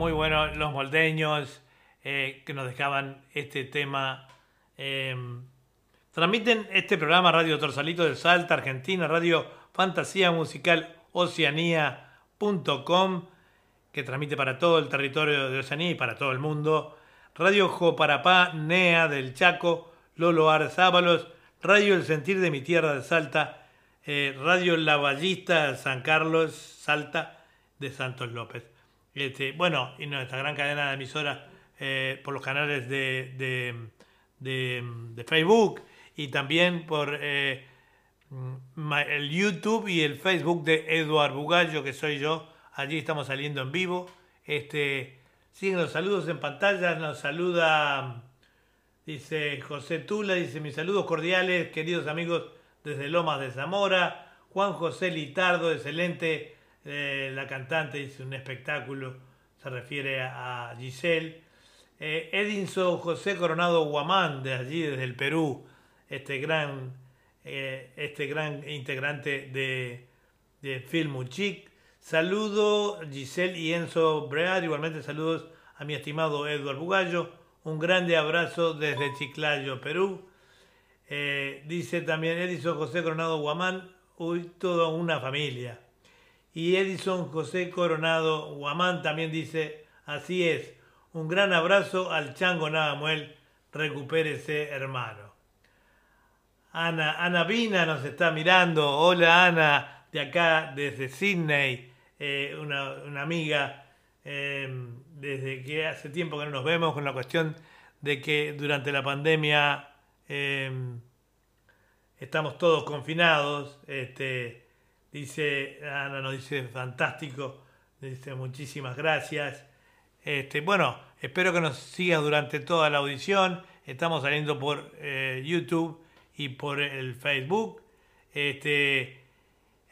Muy bueno los moldeños eh, que nos dejaban este tema. eh, transmiten este programa Radio Torsalito de Salta, Argentina, Radio Fantasía Musical Oceanía.com, que transmite para todo el territorio de Oceanía y para todo el mundo. Radio Joparapá, NEA del Chaco, Lolo Arzábalos, Radio El Sentir de mi Tierra de Salta, eh, Radio La Ballista San Carlos, Salta de Santos López. Este, bueno, y nuestra gran cadena de emisoras eh, por los canales de, de- de- Facebook y también por eh, ma- el YouTube y el Facebook de Eduard Bugallo, que soy yo. Allí estamos saliendo en vivo. Este, siguen los saludos en pantalla. Nos saluda, dice José Tula, dice mis saludos cordiales, queridos amigos desde Lomas de Zamora. Juan José Litardo, excelente. Eh, la cantante dice un espectáculo, se refiere a, Giselle. Eh, Edinson José Coronado Guamán, de allí, desde el Perú, este gran, eh, este gran integrante de, de Filmuchic. Saludo Giselle y Enzo Bread, igualmente saludos a mi estimado Edward Bugallo. Un grande abrazo desde Chiclayo, Perú. Eh, dice también Edison José Coronado Guamán, uy, toda una familia. Y Edison José Coronado Guamán también dice, así es, un gran abrazo al Chango Navamuel, recupérese hermano. Ana, Ana Vina nos está mirando, hola Ana, de acá desde Sydney, eh, una, una amiga, eh, desde que hace tiempo que no nos vemos con la cuestión de que durante la pandemia eh, estamos todos confinados. Este, dice, Ana nos dice fantástico, dice muchísimas gracias. Este, bueno, espero que nos sigas durante toda la audición. Estamos saliendo por eh, YouTube y por el Facebook. Este,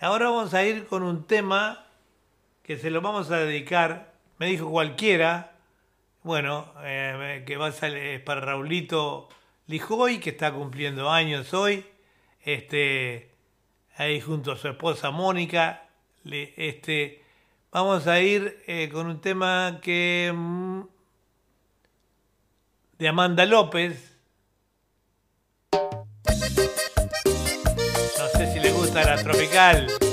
ahora vamos a ir con un tema que se lo vamos a dedicar. Me dijo cualquiera, bueno, eh, que va a salir, para Raulito Lijoy, que está cumpliendo años hoy. Este, ahí junto a su esposa Mónica. Este, vamos a ir eh, con un tema que mm, de Amanda López. No sé si le gusta la tropical.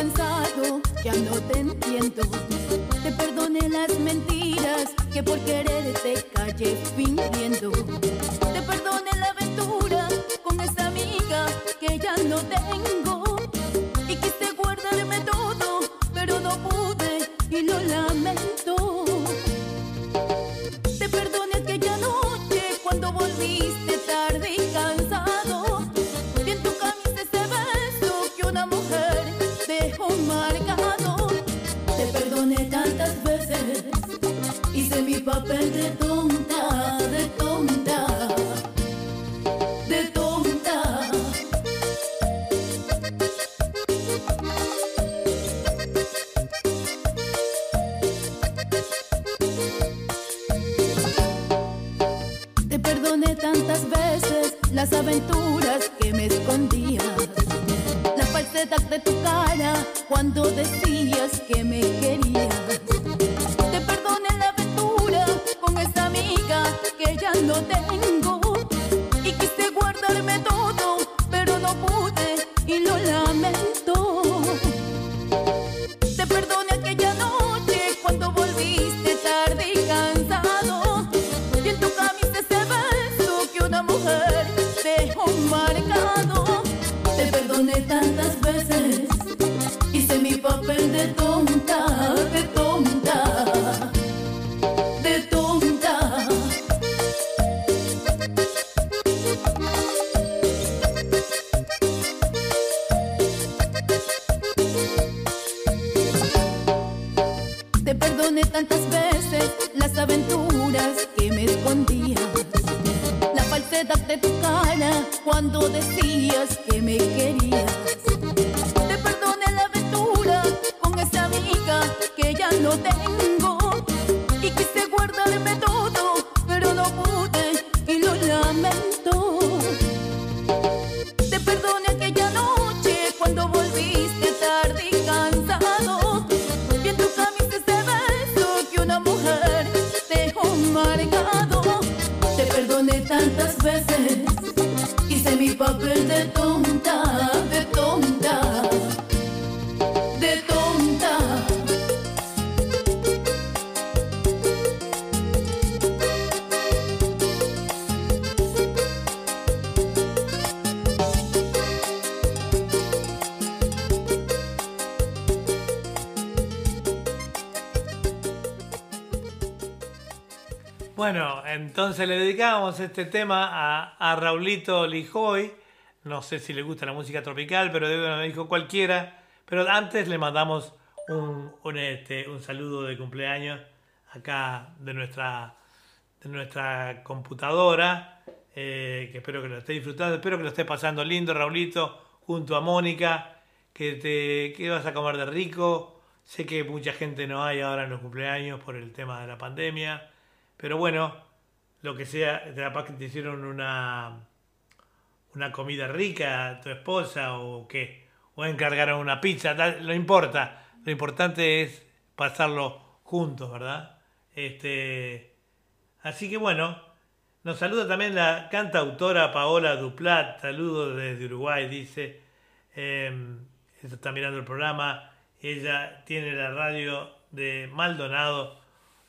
Cansado, ya no te entiendo. Te perdoné las mentiras que por querer te callé fingiendo. Te perdoné la aventura con esa amiga que ya no tengo. Y quise guardarme todo, pero no pude y lo lamento. Mi papel de tonta, de tonta, de tonta. Te perdoné tantas veces las aventuras que me escondías. La falsedad de tu cara cuando decías entonces le dedicamos este tema a, a Raulito Lijoy. No sé si le gusta la música tropical, pero de- me dijo cualquiera. Pero antes le mandamos este, un saludo de cumpleaños acá de nuestra, de nuestra computadora. eh, que espero que lo esté disfrutando, espero que lo esté pasando lindo, Raulito, junto a Mónica. Que te que vas a comer de rico. Sé que mucha gente no hay ahora en los cumpleaños por el tema de la pandemia. Pero bueno, lo que sea, capaz que te hicieron una, una comida rica a tu esposa o qué, o encargaron una pizza, no importa. Lo importante es pasarlo juntos, ¿verdad? Este, así que bueno, nos saluda también la cantautora Paola Duplat, saludos desde Uruguay, dice, eh, está mirando el programa, ella tiene la radio de Maldonado,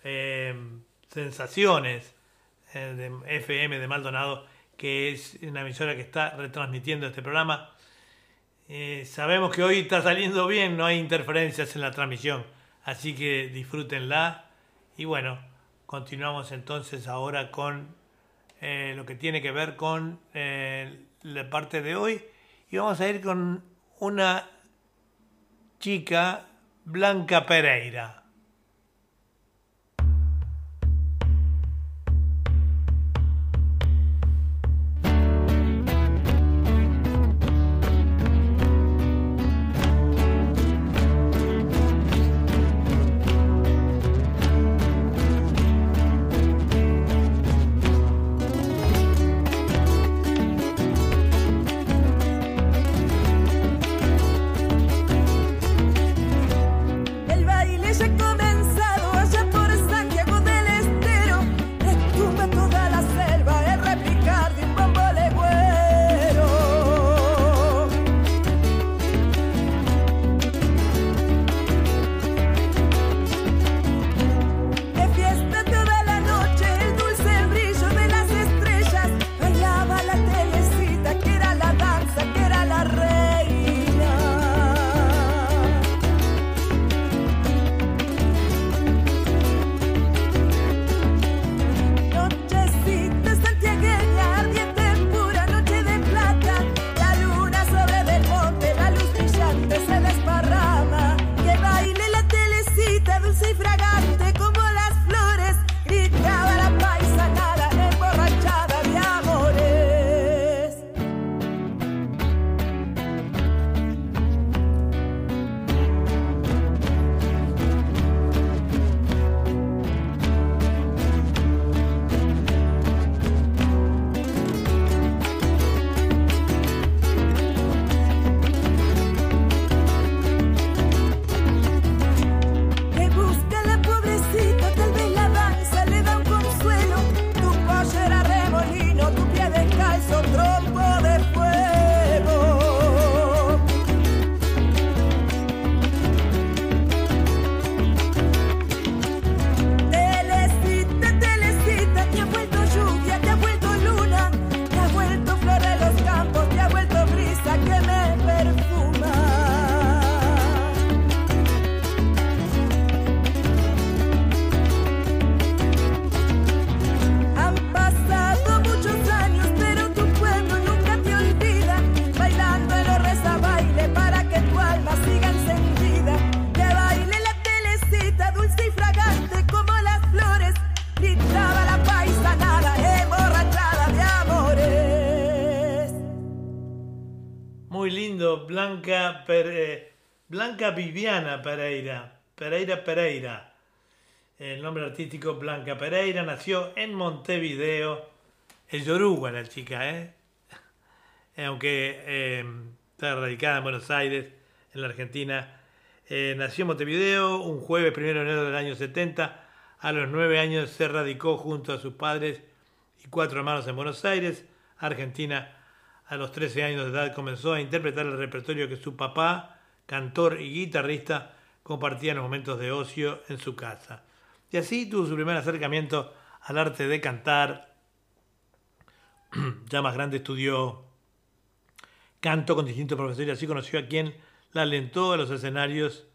eh, Sensaciones, de FM de Maldonado, que es una emisora que está retransmitiendo este programa. Eh, sabemos que hoy está saliendo bien, no hay interferencias en la transmisión, así que disfrútenla. Y bueno, continuamos entonces ahora con eh, lo que tiene que ver con eh, la parte de hoy. Y vamos a ir con una chica, Blanca Pereira. Blanca Viviana Pereira, Pereira Pereira. El nombre artístico Blanca Pereira nació en Montevideo, es yoruba la chica, ¿eh? Aunque eh, está radicada en Buenos Aires, en la Argentina. Eh, nació en Montevideo un jueves 1 de enero del año 70. A los nueve años se radicó junto a sus padres y cuatro hermanos en Buenos Aires, Argentina. A los 13 años de edad comenzó a interpretar el repertorio que su papá, cantor y guitarrista, compartían momentos de ocio en su casa. Y así tuvo su primer acercamiento al arte de cantar. ya más grande estudió canto con distintos profesores y así conoció a quien la alentó a los escenarios,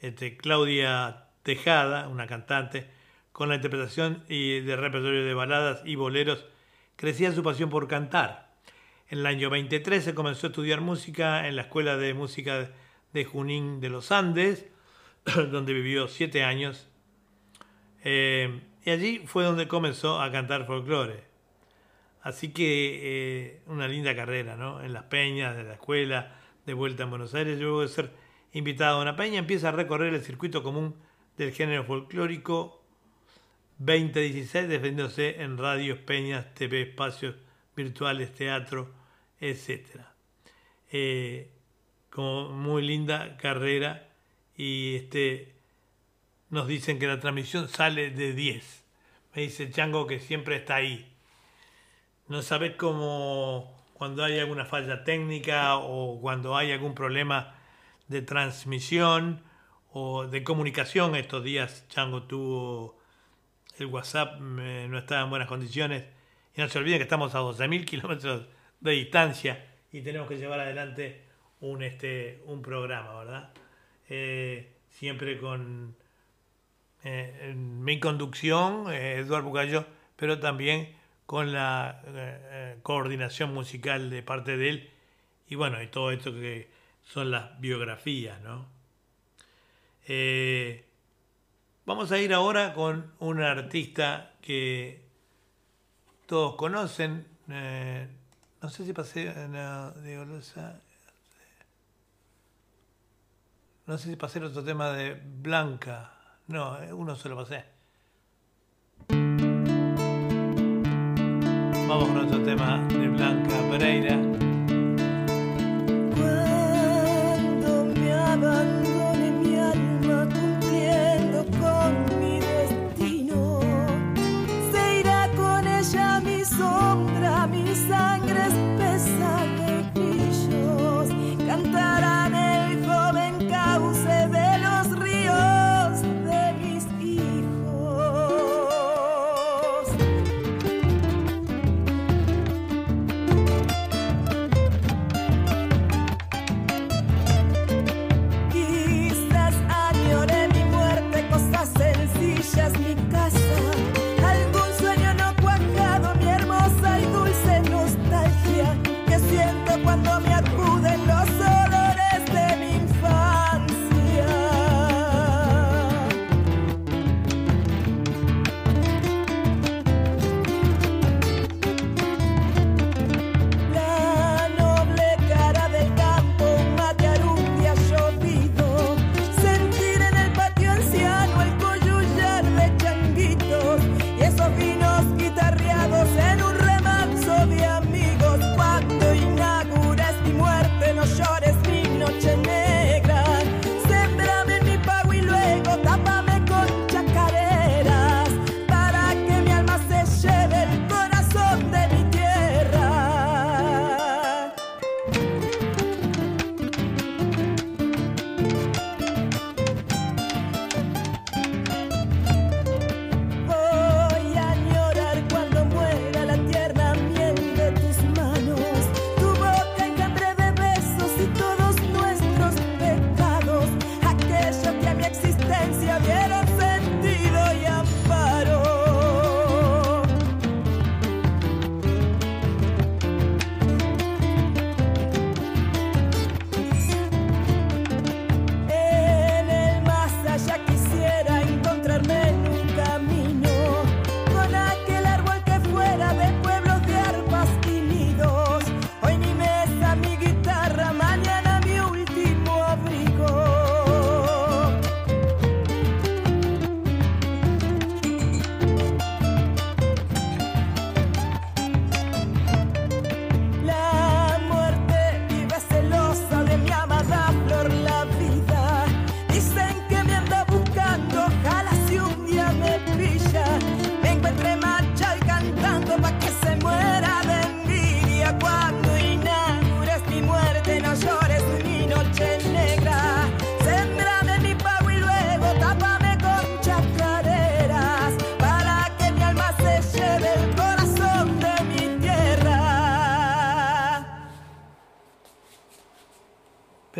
este, Claudia Tejada, una cantante, con la interpretación y de repertorio de baladas y boleros, crecía su pasión por cantar. En el año 2013 comenzó a estudiar música en la Escuela de Música de Junín de los Andes, donde vivió siete años. Eh, y allí fue donde comenzó a cantar folclore. Así que eh, una linda carrera, ¿no? En las peñas de la escuela, de vuelta en Buenos Aires, luego de ser invitado a una peña, empieza a recorrer el circuito común del género folclórico 2016, defendiéndose en radios, peñas, TV, espacios virtuales, teatro. Eh, como muy linda carrera y este nos dicen que la transmisión sale de 10. Me dice Chango que siempre está ahí. No sabes cómo cuando hay alguna falla técnica o cuando hay algún problema de transmisión o de comunicación. Estos días Chango tuvo el WhatsApp, no estaba en buenas condiciones. Y no se olviden que estamos a 12.000 kilómetros de distancia y tenemos que llevar adelante un, este, un programa, ¿verdad? Eh, siempre con eh, mi conducción, eh, Eduardo Bugallo, pero también con la coordinación musical de parte de él y bueno, y todo esto que son las biografías, ¿no? Vamos a ir ahora con un artista que todos conocen, no sé si pasé, no, digo, Loza, no sé si pasé otro tema de Blanca. No, eh, uno solo pasé. Vamos con otro tema de Blanca Pereira. Cuando me abandone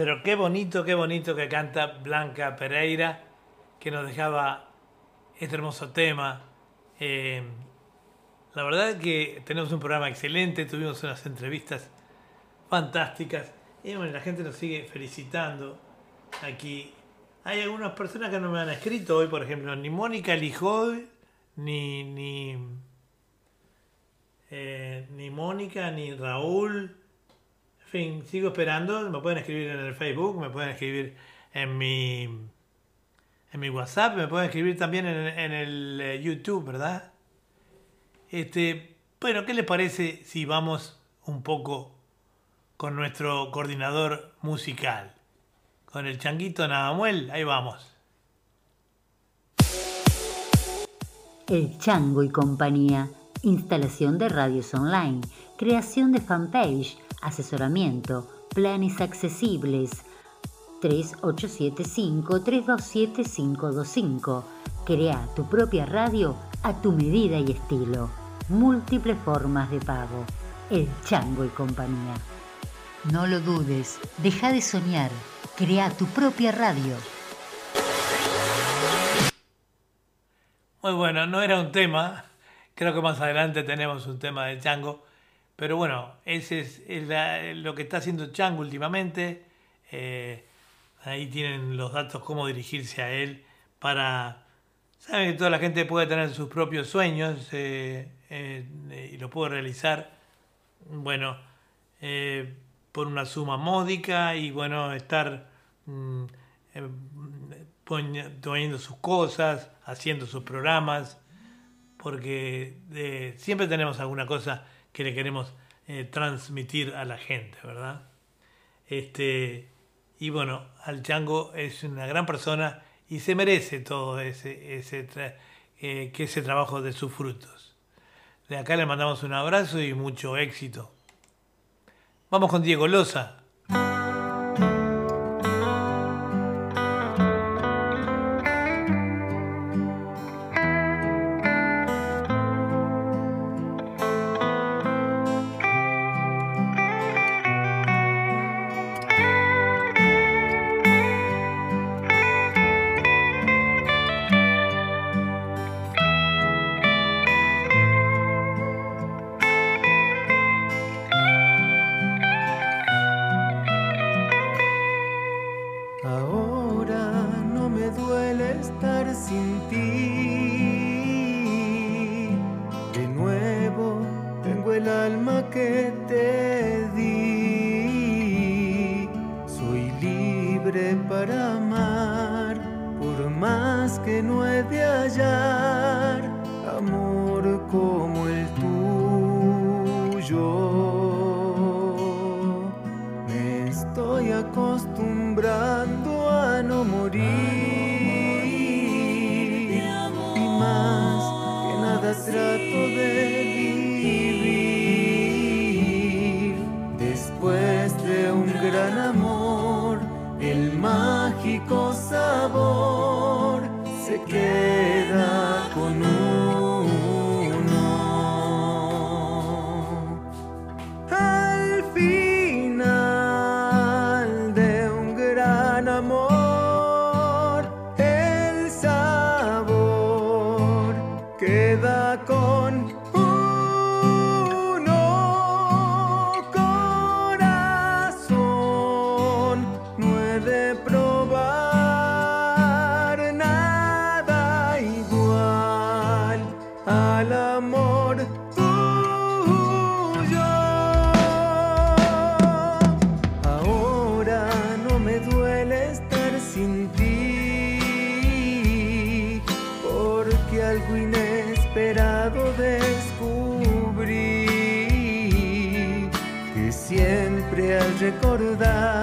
Pero qué bonito, qué bonito que canta Blanca Pereira, que nos dejaba este hermoso tema. Eh, la verdad que tenemos un programa excelente, tuvimos unas entrevistas fantásticas. Y bueno, la gente nos sigue felicitando aquí. Hay algunas personas que no me han escrito hoy, por ejemplo, ni Mónica Lijoy, ni, ni, eh, ni Mónica, ni Raúl. En fin, sigo esperando. Me pueden escribir en el Facebook, me pueden escribir en mi, en mi WhatsApp, me pueden escribir también en, el eh, YouTube, ¿verdad? Este, bueno, ¿qué les parece si vamos un poco con nuestro coordinador musical. Con el changuito Nadamuel, ahí vamos. El Chango y compañía. Instalación de radios online. Creación de fanpage. Asesoramiento. Planes accesibles. 3875-327-525. Crea tu propia radio a tu medida y estilo. Múltiples formas de pago. El Chango y compañía. No lo dudes. Deja de soñar. Crea tu propia radio. Muy bueno, no era un tema. Creo que más adelante tenemos un tema de Chango. Pero bueno, ese es, lo que está haciendo Chango últimamente. Eh, ahí tienen los datos, cómo dirigirse a él para... Saben que toda la gente puede tener sus propios sueños eh, eh, y lo puede realizar, bueno, por una suma módica y bueno, estar mm, poni- poniendo sus cosas, haciendo sus programas, porque siempre tenemos alguna cosa que le queremos eh, transmitir a la gente, ¿verdad? Este, y bueno, al Chango es una gran persona y se merece todo ese, ese eh, que ese trabajo de sus frutos. De acá le mandamos un abrazo y mucho éxito. Vamos con Diego Loza. Recordar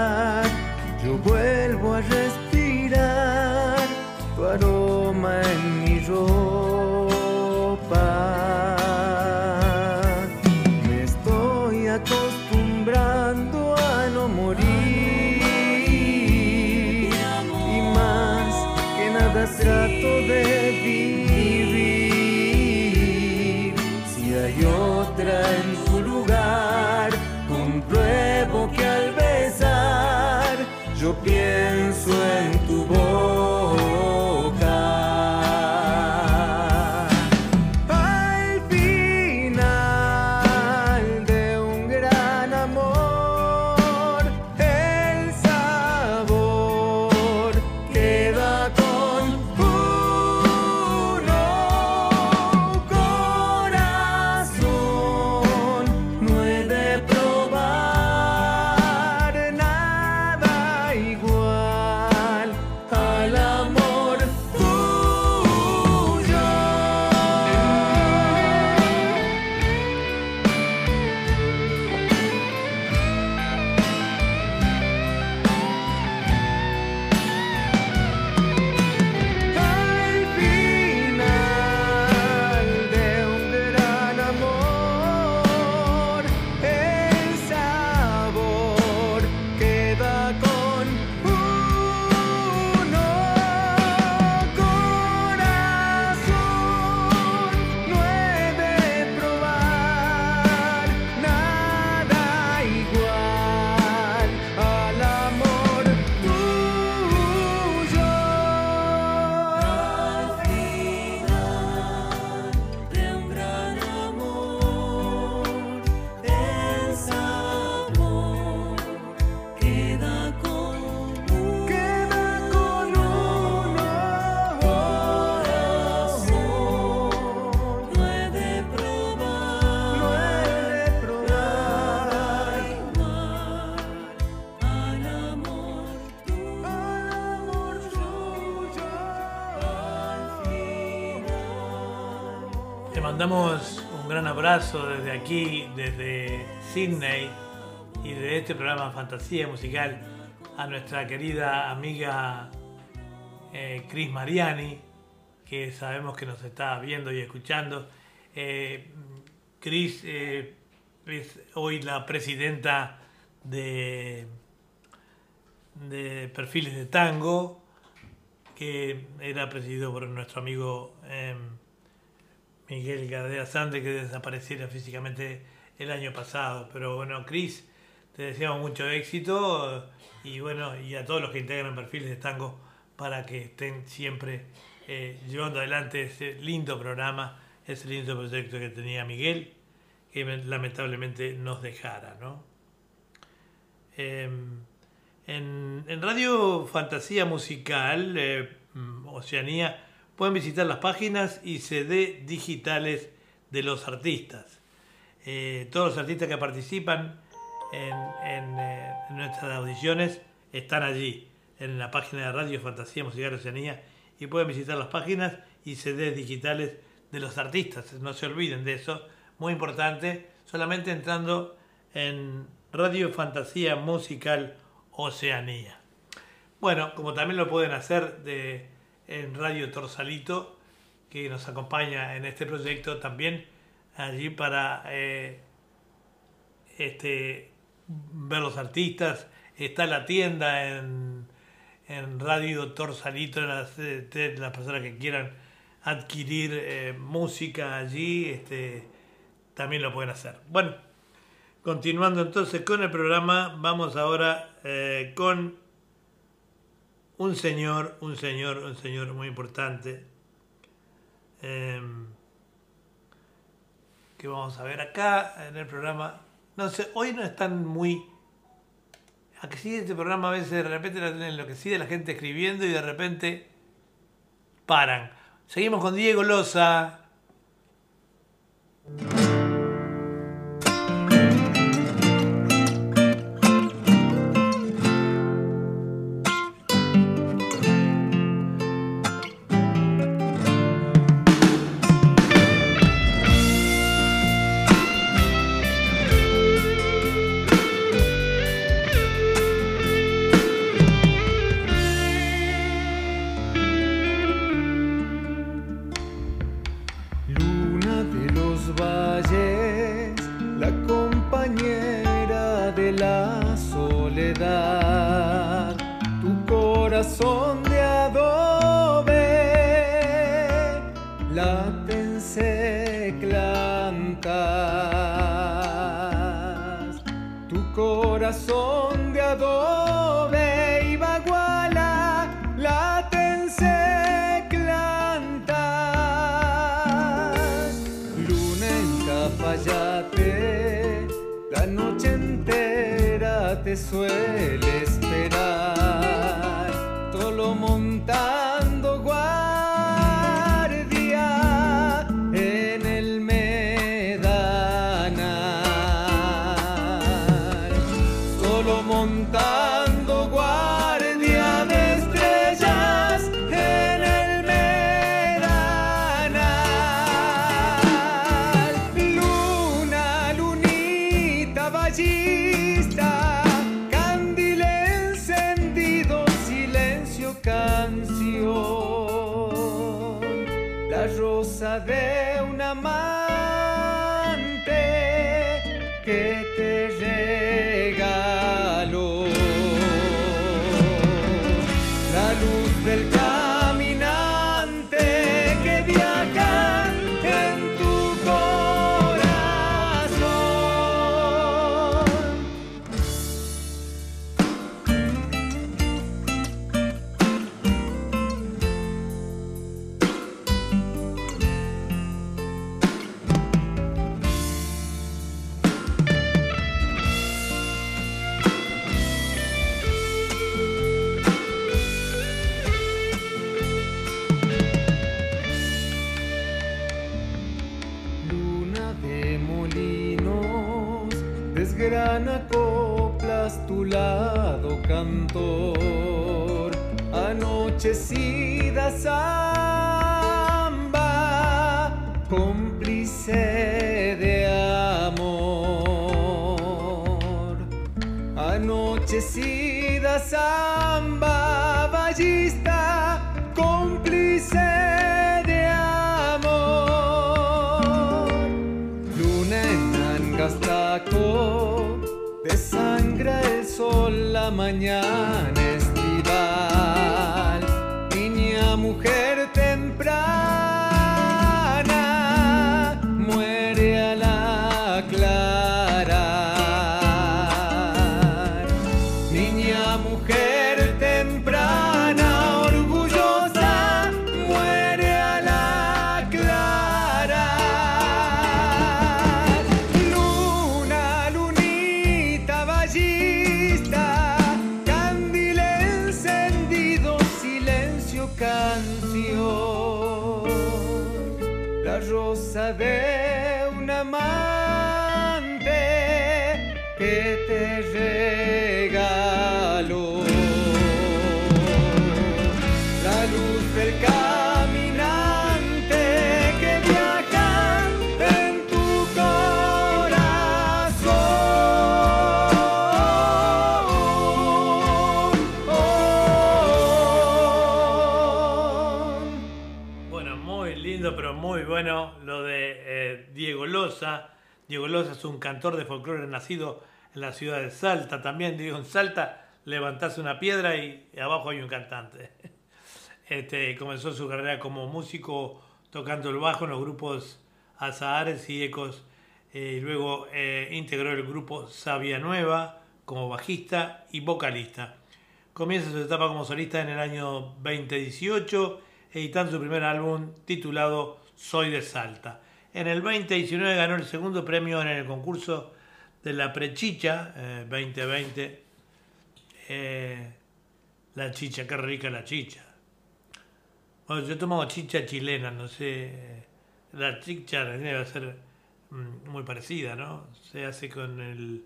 aquí, desde Sydney y de este programa Fantasía Musical a nuestra querida amiga eh, Cris Mariani, que sabemos que nos está viendo y escuchando. Eh, Cris eh, es hoy la presidenta de, Perfiles de Tango, que era presidido por nuestro amigo em, Miguel Gadea Sande, que desapareciera físicamente el año pasado. Pero bueno, Cris, te deseamos mucho éxito y bueno, y a todos los que integran Perfiles de Tango para que estén siempre eh, llevando adelante ese lindo programa, ese lindo proyecto que tenía Miguel, que lamentablemente nos dejara, ¿no? Em, en, en Radio Fantasía Musical, eh, mm, Oceanía, pueden visitar las páginas y CD digitales de los artistas. Eh, todos los artistas que participan en, eh, en nuestras audiciones están allí, en la página de Radio Fantasía Musical Oceanía, y pueden visitar las páginas y CDs digitales de los artistas. No se olviden de eso, muy importante, solamente entrando en Radio Fantasía Musical Oceanía. Bueno, como también lo pueden hacer de, en Radio Torsalito, que nos acompaña en este proyecto también, allí para eh, este, ver los artistas. Está la tienda en, en Radio Torsalito, las, eh, las personas que quieran adquirir eh, música allí, este, también lo pueden hacer. Bueno, continuando entonces con el programa, vamos ahora eh, con un señor, un señor, un señor muy importante. eh, que vamos a ver acá en el programa. No sé, hoy no están muy. Aquí sigue este programa a veces de repente lo tienen enloquecida la gente escribiendo y de repente paran. Seguimos con Diego Loza. Nacido en la ciudad de Salta. También digo, en Salta levantás una piedra y abajo hay un cantante. Este, comenzó su carrera como músico tocando el bajo en los grupos Azahares y Ecos. eh, y luego eh, integró el grupo Sabia Nueva como bajista y vocalista. Comienza su etapa como solista en el año 2018, editando su primer álbum titulado Soy de Salta. En el 2019 ganó el segundo premio en el concurso de la Prechicha eh, 2020. Eh, la chicha, qué rica la chicha. Bueno, yo tomo chicha chilena, no sé. La chicha debe ser mm, muy parecida, ¿no? Se hace con el.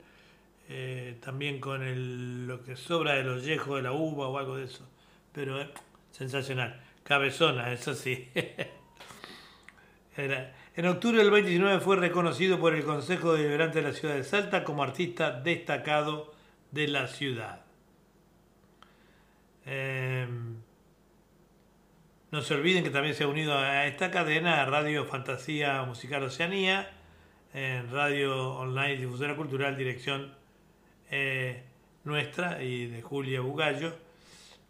eh, también con el, lo que sobra del ollejo de la uva o algo de eso. Pero eh, sensacional. Cabezona, eso sí. Era- En octubre del 29 fue reconocido por el Consejo Deliberante de la Ciudad de Salta como artista destacado de la ciudad. Em, no se olviden que también se ha unido a esta cadena Radio Fantasía Musical Oceanía, en Radio Online Difusora Cultural, dirección eh, nuestra y de Julia Bugallo,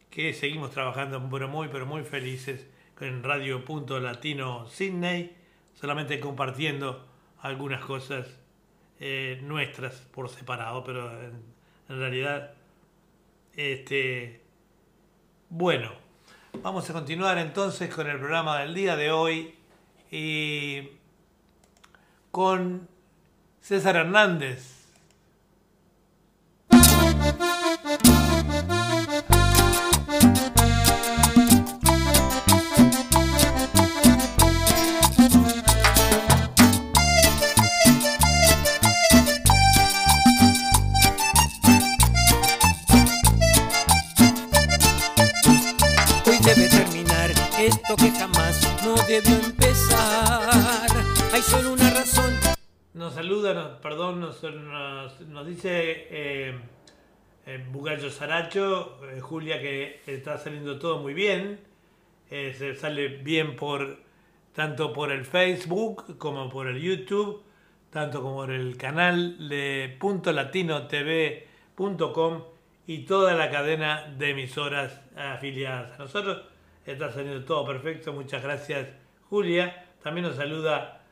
que seguimos trabajando pero muy, pero muy felices en Radio Punto Latino Sydney, solamente compartiendo algunas cosas eh, nuestras por separado, pero en, en realidad, este, bueno, vamos a continuar entonces con el programa del día de hoy y con César Hernández. Empezar. Hay solo una razón. Nos saluda, nos- perdón, nos, dice eh, eh, Bugallo Saracho, eh, Julia, que está saliendo todo muy bien. Eh, se sale bien por tanto por el Facebook como por el YouTube, tanto como por el canal de puntolatinotv.com y toda la cadena de emisoras afiliadas a nosotros. Está saliendo todo perfecto, muchas gracias Julia. También nos saluda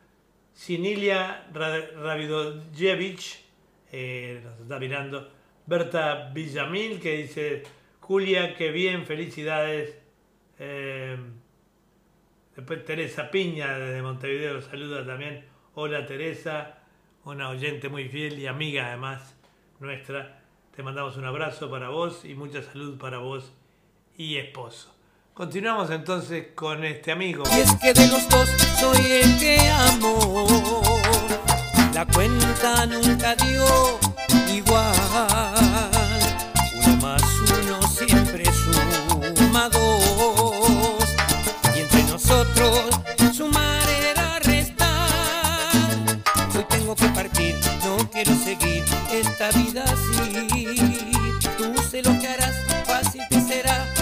Sinilia Ra- Ravidojevich, eh, nos está mirando. Berta Villamil, que dice, Julia, qué bien, felicidades. Eh, después Teresa Piña, desde Montevideo, saluda también. Hola Teresa, una oyente muy fiel y amiga además nuestra. Te mandamos un abrazo para vos y mucha salud para vos y esposo. Continuamos entonces con este amigo. Y es que de los dos soy el que amo. La cuenta nunca dio igual. Uno más uno siempre suma dos. Y entre nosotros sumar era restar. Hoy tengo que partir, no quiero seguir esta vida así. Tú sé lo que harás debió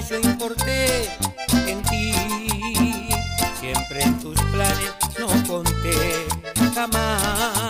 yo importé en ti. Siempre en tus planes no conté jamás.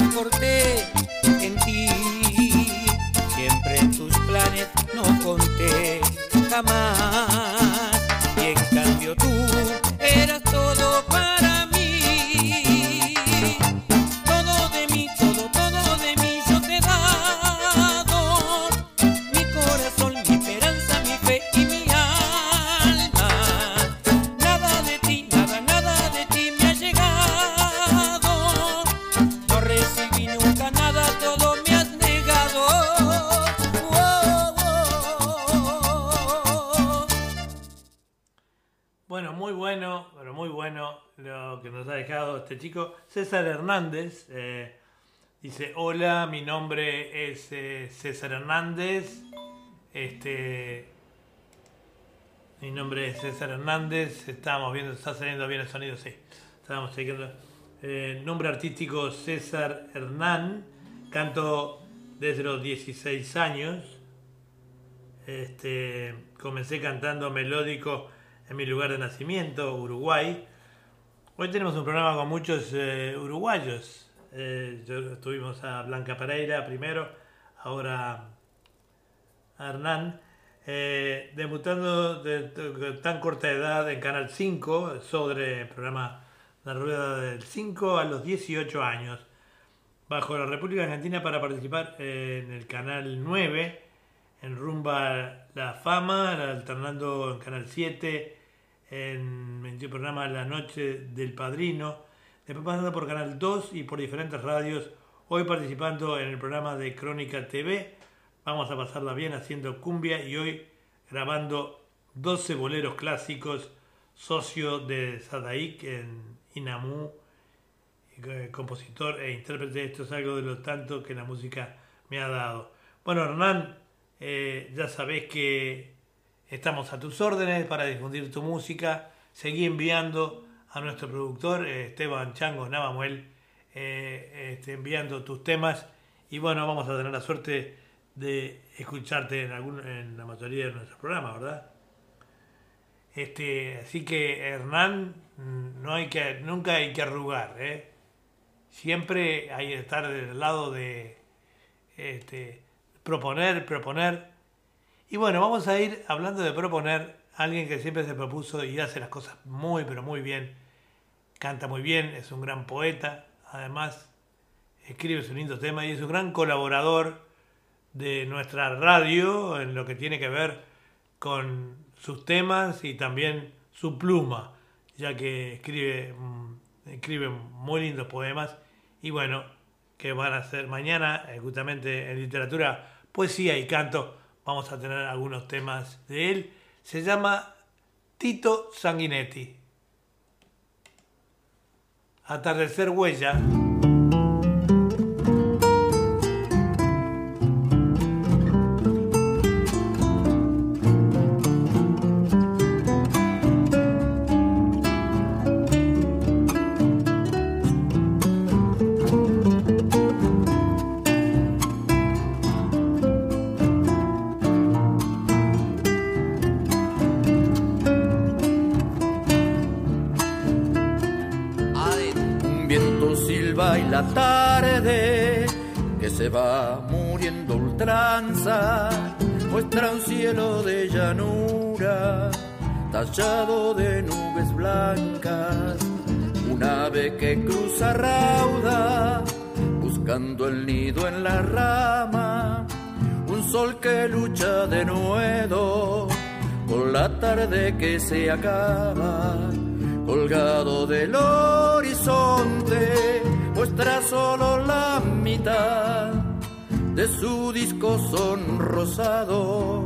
Importé Hernández eh, dice, hola, mi nombre es eh, César Hernández. Este, mi nombre es César Hernández. Estábamos viendo, está saliendo bien el sonido, sí. Estábamos chequeando. Eh, nombre artístico César Hernán. Canto desde los 16 años. Este, comencé cantando melódico en mi lugar de nacimiento, Uruguay. Hoy tenemos un programa con muchos eh, uruguayos. Eh, yo, tuvimos a Blanca Pereira primero, ahora a Hernán. Eh, debutando de, de tan corta edad en Canal 5, sobre el programa La Rueda del 5 a los 18 años, bajo la República Argentina para participar en el Canal 9, en Rumba la Fama, alternando en Canal 7, en el programa La Noche del Padrino, después pasando por Canal 2 y por diferentes radios, hoy participando en el programa de Crónica TV, vamos a pasarla bien haciendo cumbia y hoy grabando 12 boleros clásicos, socio de Sadaik en Inamú, eh, compositor e intérprete, esto es algo de lo tanto que la música me ha dado. Bueno, Hernán, eh, ya sabés que estamos a tus órdenes para difundir tu música. Seguí enviando a nuestro productor eh, Esteban Chango Navamuel, eh, este, enviando tus temas. Y bueno, vamos a tener la suerte de escucharte en, algún, en la mayoría de nuestros programas, ¿verdad? Este, así que Hernán, no hay que, nunca hay que arrugar, ¿eh? Siempre hay que estar del lado de este, proponer, proponer. Y bueno, vamos a ir hablando de proponer. Alguien que siempre se propuso y hace las cosas muy, pero muy bien. Canta muy bien, es un gran poeta. Además, escribe su lindo tema y es un gran colaborador de nuestra radio en lo que tiene que ver con sus temas y también su pluma, ya que escribe, mm, escribe muy lindos poemas. Y bueno, que van a ser mañana, eh, justamente en literatura, poesía y canto, vamos a tener algunos temas de él. Se llama Tito Sanguinetti. Atardecer huella. Tarde que se acaba colgado del horizonte, muestra solo la mitad de su disco sonrosado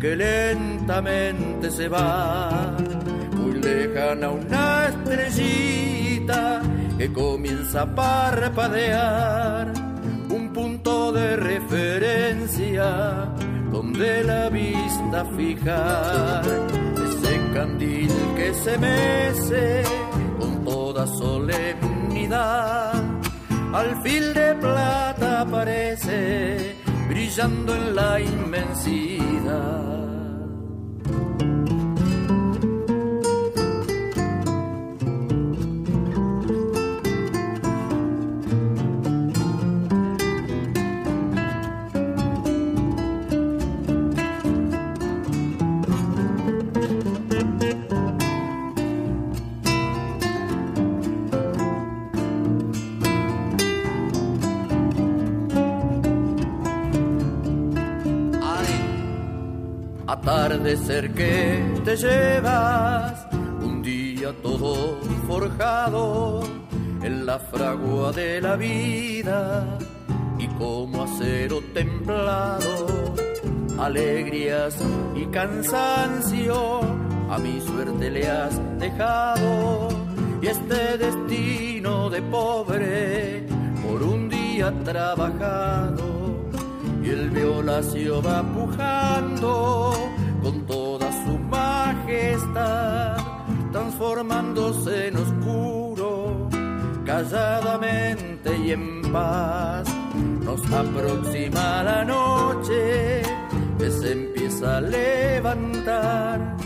que lentamente se va. Muy lejana una estrellita que comienza a parpadear, un punto de referencia donde la vista fijar, ese candil que se mece con toda solemnidad, al fil de plata aparece brillando en la inmensidad. Atardecer que te llevas, un día todo forjado en la fragua de la vida y como acero templado, alegrías y cansancio a mi suerte le has dejado y este destino de pobre por un día trabajado y el violacio va pujando con toda su majestad, transformándose en oscuro, calladamente y en paz. Nos aproxima la noche que se empieza a levantar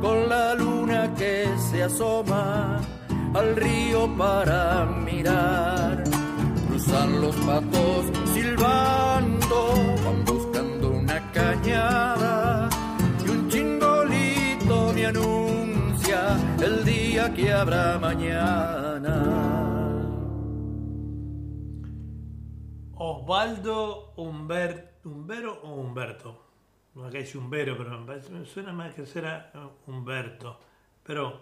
con la luna que se asoma al río para mirar. Cruzan los patos silbando, van buscando una cañada anuncia el día que habrá mañana. Osvaldo Humbert, Humbero o Humberto. No acá dice Humbero, pero me, suena más que será eh, Humberto. Pero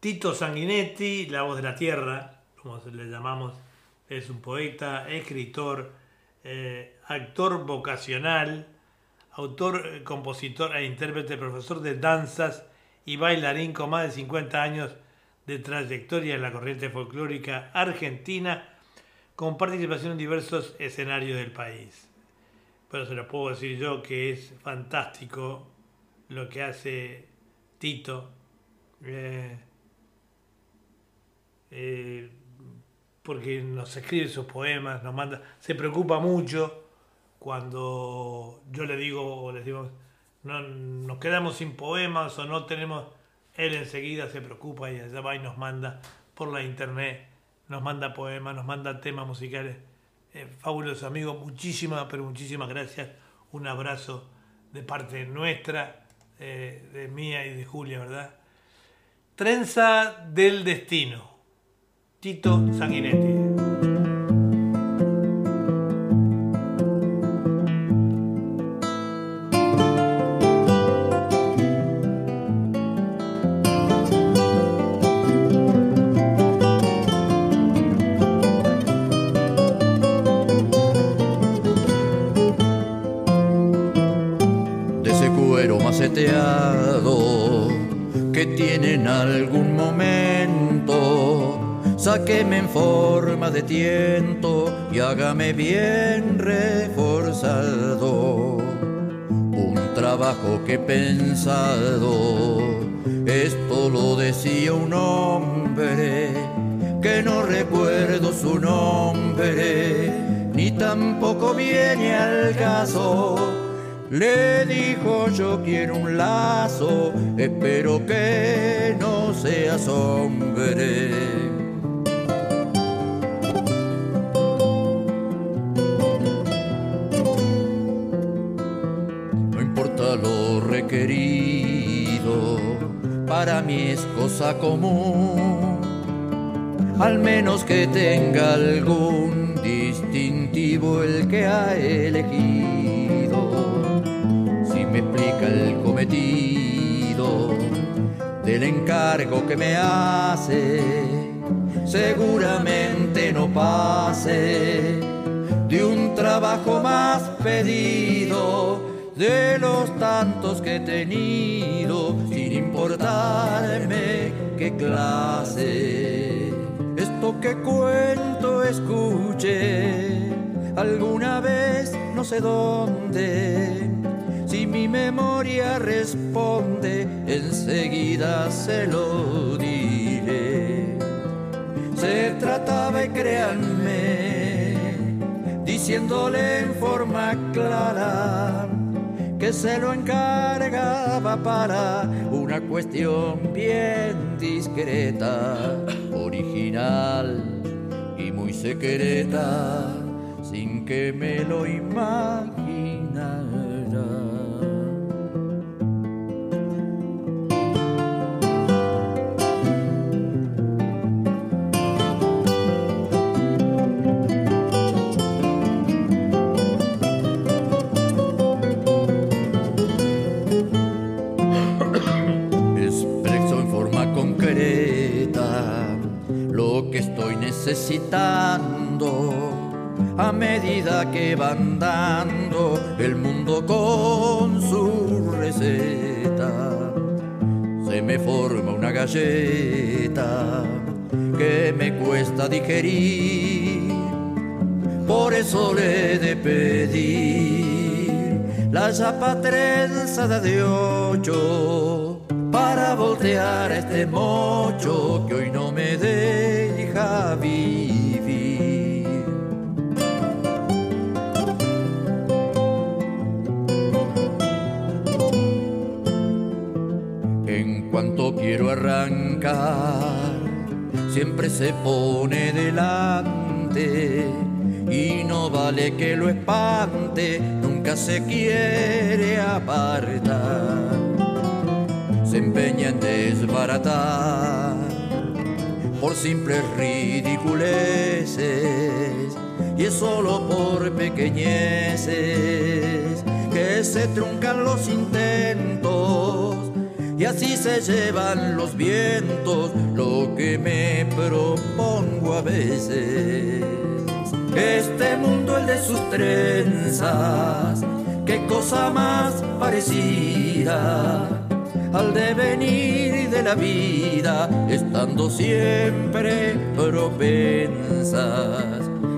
Tito Sanguinetti, la voz de la tierra, como le llamamos, es un poeta, escritor, eh, actor vocacional, autor, eh, compositor e intérprete, profesor de danzas y bailarín con más de 50 años de trayectoria en la corriente folclórica argentina, con participación en diversos escenarios del país. Pero se lo puedo decir yo que es fantástico lo que hace Tito. eh, eh, porque nos escribe sus poemas, nos manda, se preocupa mucho cuando yo le digo o le decimos, no, nos quedamos sin poemas o no tenemos, él enseguida se preocupa y allá va y nos manda por la internet, nos manda poemas, nos manda temas musicales. Eh, fabuloso amigo, muchísimas, pero muchísimas gracias. Un abrazo de parte nuestra, eh, de mía y de Julia, ¿verdad? Trenza del Destino. Tito Sanguinetti. Y hágame bien reforzado. Un trabajo que he pensado, esto lo decía un hombre que no recuerdo su nombre, ni tampoco viene al caso. Le dijo yo quiero un lazo, espero que no seas hombre. Es cosa común, al menos que tenga algún distintivo el que ha elegido. Si me explica el cometido del encargo que me hace, seguramente no pase de un trabajo más pedido de los tantos que he tenido sin importarme qué clase. Esto que cuento escuché alguna vez no sé dónde. Si mi memoria responde, enseguida se lo diré. Se trataba, y créanme, diciéndole en forma clara que se lo encargaba para una cuestión bien discreta, original y muy secreta, sin que me lo imaginara. Necesitando a medida que van dando el mundo con su receta. Se me forma una galleta que me cuesta digerir, por eso le he de pedir la chapa trenzada de ocho para voltear este mocho que hoy no me vivir. En cuanto quiero arrancar, siempre se pone delante y no vale que lo espante, nunca se quiere apartar. Se empeña en desbaratar por simples ridiculeces y es solo por pequeñeces que se truncan los intentos y así se llevan los vientos lo que me propongo a veces. Este mundo, el de sus trenzas, qué cosa más parecida al devenir de la vida, estando siempre propensas,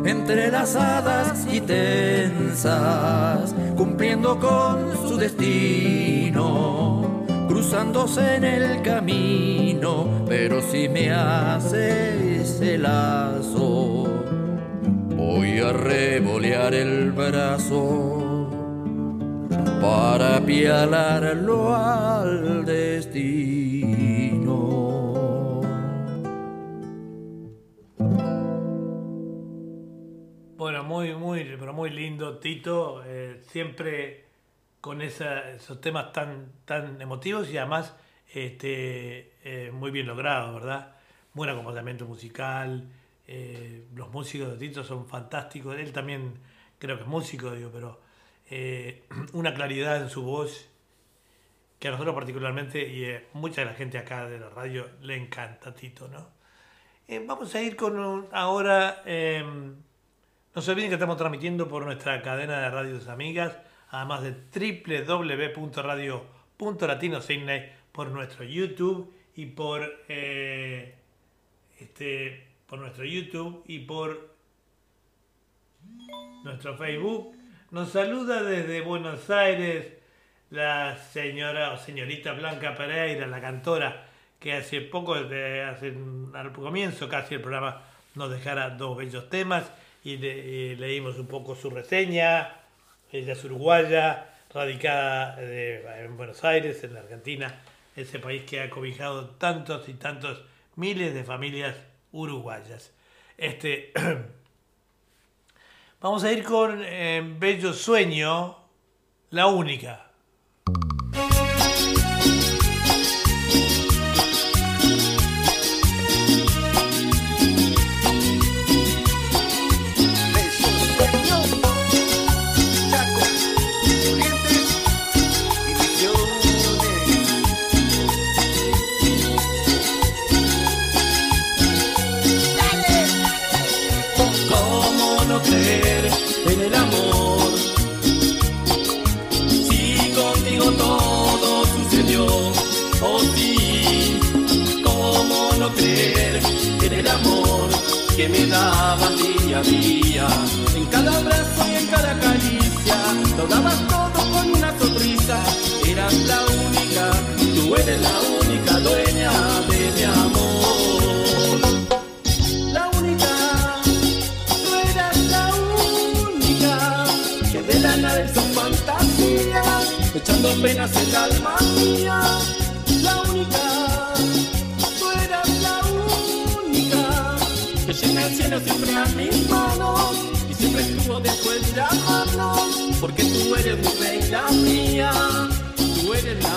entrelazadas y tensas, cumpliendo con su destino, cruzándose en el camino, pero si me hace ese lazo, voy a revolear el brazo para apialarlo al destino. Bueno, muy, muy, pero muy lindo, Tito. eh, siempre con esa- esos temas tan, tan emotivos y además este, eh, muy bien logrado, ¿verdad? Buen acompañamiento musical. eh, los músicos de Tito son fantásticos. Él también creo que es músico, digo, pero eh, una claridad en su voz que a nosotros particularmente y eh, mucha de la gente acá de la radio le encanta Tito, ¿no? Eh, vamos a ir con ahora. eh, no se olviden que estamos transmitiendo por nuestra cadena de radios amigas, además de www.radio.latino.sydney por nuestro YouTube y por eh, este por nuestro YouTube y por nuestro Facebook. Nos saluda desde Buenos Aires la señora o señorita Blanca Pereira, la cantora, que hace poco, de- hace, al comienzo casi el programa, nos dejara dos bellos temas y, le- leímos un poco su reseña. Ella es uruguaya, radicada de- en Buenos Aires, en la Argentina, ese país que ha cobijado tantos y tantos miles de familias uruguayas. Este, vamos a ir con eh, Bello Sueño, la única. Daban día a día. En cada abrazo y en cada caricia, lo dabas todo con una sonrisa. Eras la única, tú eres la única dueña de mi amor. La única, tú eras la única, que de la nada hizo fantasía, echando penas en el alma mía. El cielo siempre a mis manos y siempre estuvo después de amarnos, porque tú eres mi reina mía, tú eres la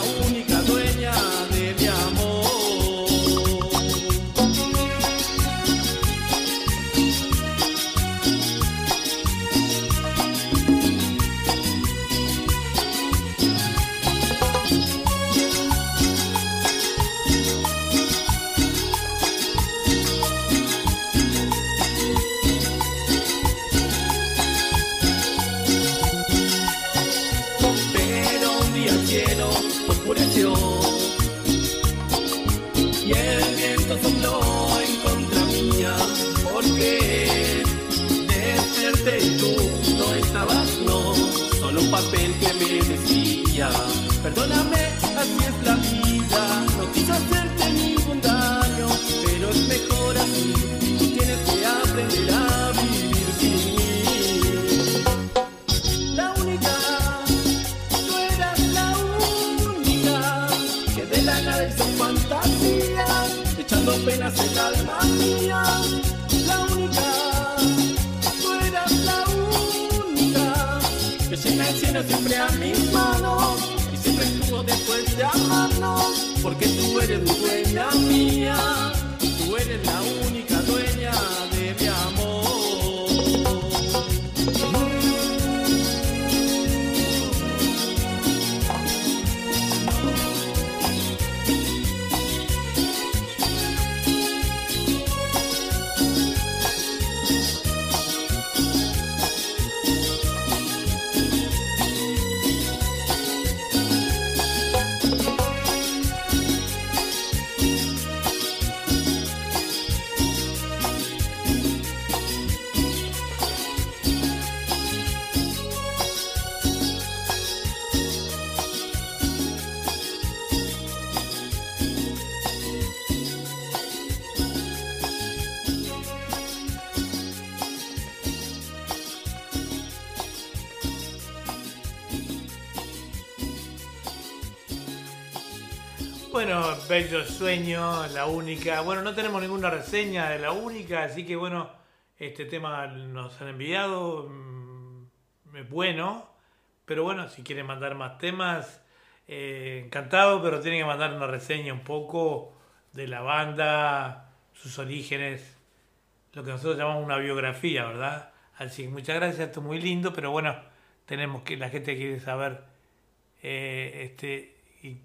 siempre a mis manos y siempre estuvo después de amarnos, porque tú eres mi dueña Bueno, bello sueño, la única. Bueno, no tenemos ninguna reseña de la única, así que bueno, este tema nos han enviado. mm, Es bueno, pero bueno, si quieren mandar más temas, eh, encantado, pero tienen que mandar una reseña un poco de la banda, sus orígenes, lo que nosotros llamamos una biografía, ¿verdad? Así que muchas gracias, esto es muy lindo, pero bueno, tenemos que, la gente quiere saber eh, este,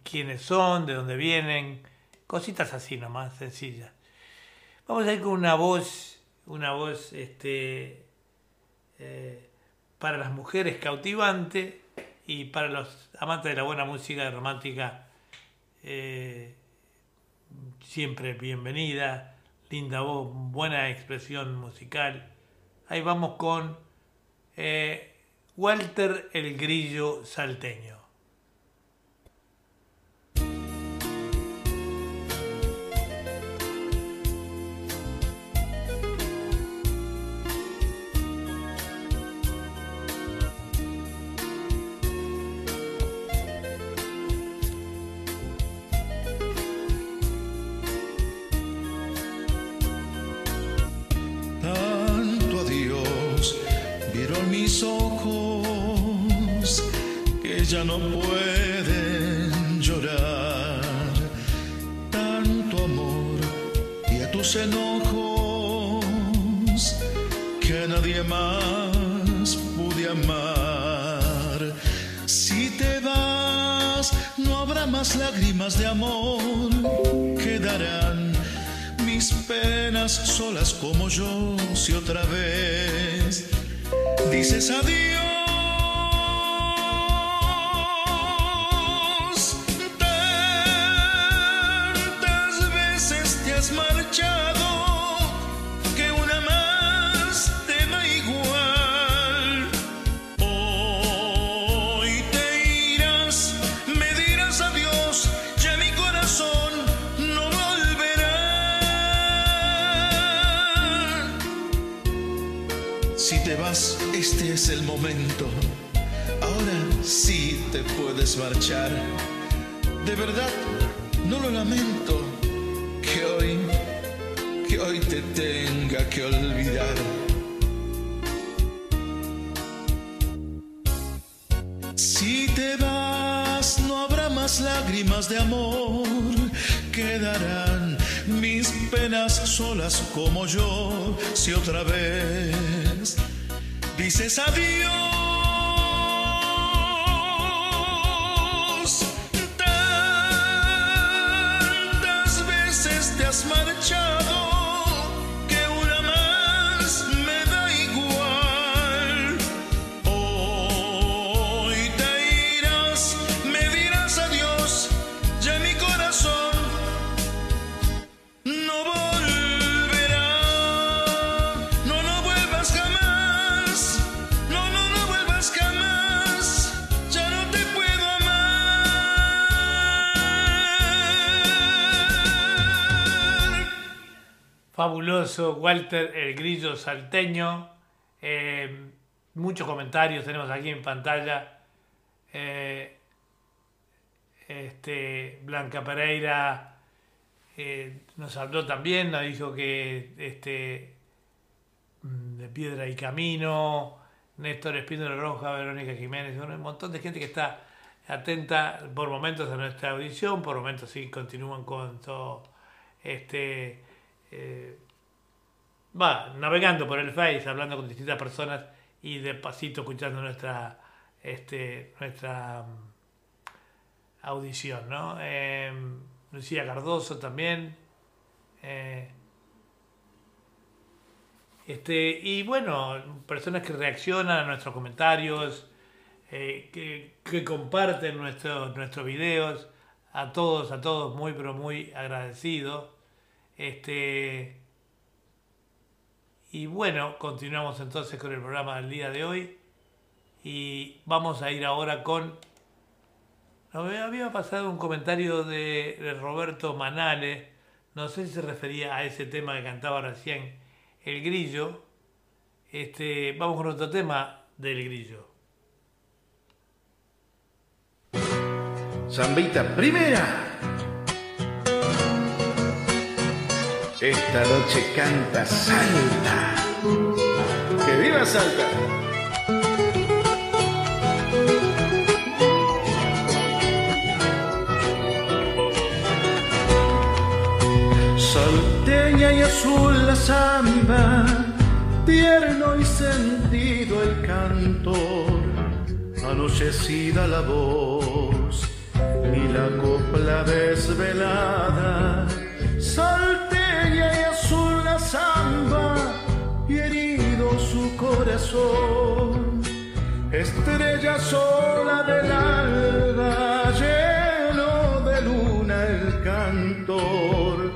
quiénes son, de dónde vienen, cositas así nomás, sencillas. Vamos a ir con una voz, una voz este, eh, para las mujeres cautivante y para los amantes de la buena música romántica eh, siempre bienvenida, linda voz, buena expresión musical. Ahí vamos con eh, Walter el Grillo Salteño. Solas como yo si otra vez dices adiós. Otra vez. Dices adiós, Fabuloso, Walter el Grillo Salteño. Eh, muchos comentarios tenemos aquí en pantalla. Eh, este, Blanca Pereira eh, nos habló también, nos dijo que este, mm, de Piedra y Camino, Néstor Espínola Roja, Verónica Jiménez, un montón de gente que está atenta por momentos a nuestra audición, por momentos sí continúan con todo este eh, va navegando por el Face, hablando con distintas personas y de pasito escuchando nuestra este nuestra mm, audición, ¿no? Eh, Lucía Cardoso también. eh, este, y bueno, personas que reaccionan a nuestros comentarios, que, que comparten nuestros nuestros videos, a todos, a todos muy pero muy agradecidos. Este, y bueno, continuamos entonces con el programa del día de hoy y vamos a ir ahora con... no, Me había pasado un comentario de, Roberto Manales, no sé si se refería a ese tema que cantaba recién el grillo. Este, vamos con otro tema del grillo. Zambita primera. Esta noche canta Salta. ¡Que viva Salta! Salteña y azul la samba, tierno y sentido el cantor, anochecida la voz y la copla desvelada. Salteña y azul la samba, y herido su corazón, estrella sola del alba, lleno de luna el cantor.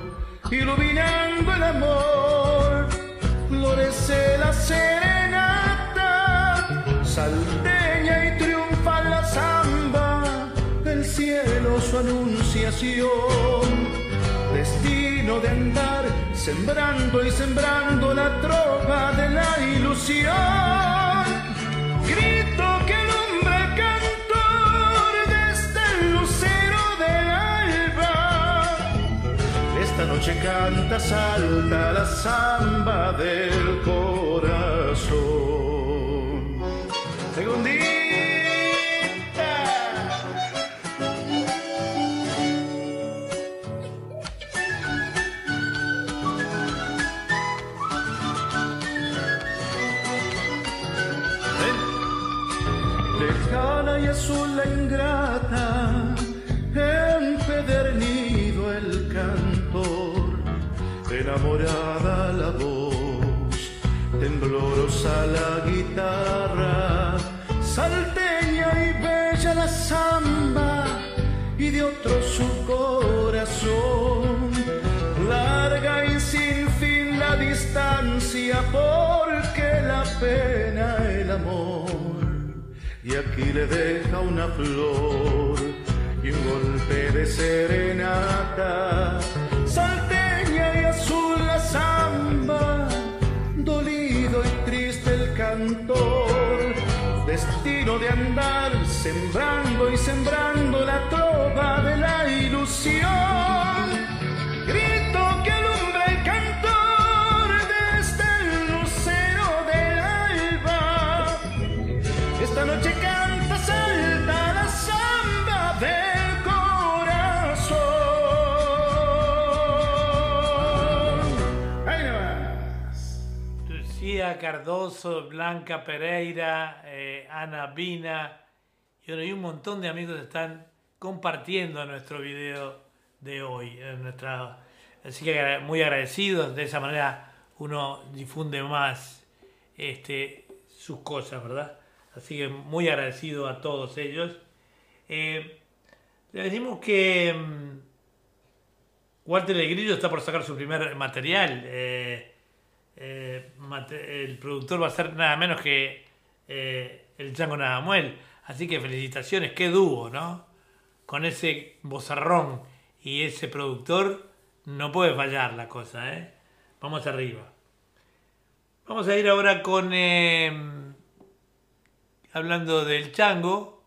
Iluminando de andar, sembrando y sembrando la tropa de la ilusión. Grito que el cantor desde el lucero del alba. Esta noche canta, salta la samba del corazón. Segundita. Enamorada la voz, temblorosa la guitarra, salteña y bella la samba, y de otro su corazón, larga y sin fin la distancia, porque la pena el amor y aquí le deja una flor y un golpe de serenata. Salteña andar sembrando y sembrando la trova de la ilusión. Cardoso, Blanca Pereira, eh, Ana Vina y, un montón de amigos están compartiendo nuestro video de hoy. en nuestra, así que muy agradecidos, de esa manera uno difunde más este, sus cosas, ¿verdad? Así que muy agradecido a todos ellos. Eh, le decimos que mm, Walter El Grillo está por sacar su primer material. eh, eh, el productor va a ser nada menos que eh, el Chango Nadamuel. Así que felicitaciones, qué dúo, ¿no? Con ese bozarrón y ese productor no puede fallar la cosa, ¿eh? Vamos arriba. Vamos a ir ahora con... eh, hablando del Chango.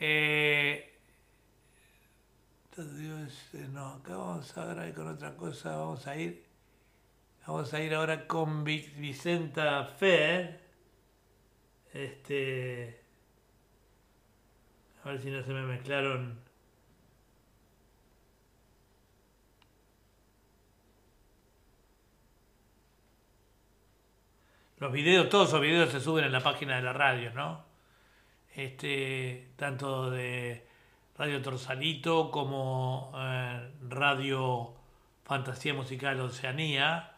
Eh, no, acá vamos ahora ir con otra cosa, vamos a ir... Vamos a ir ahora con Vi- Vicenta Fer. Este. A ver si no se me mezclaron. Los videos, todos los videos se suben en la página de la radio, ¿no? Este, tanto de Radio Torsalito como eh, Radio Fantasía Musical Oceanía.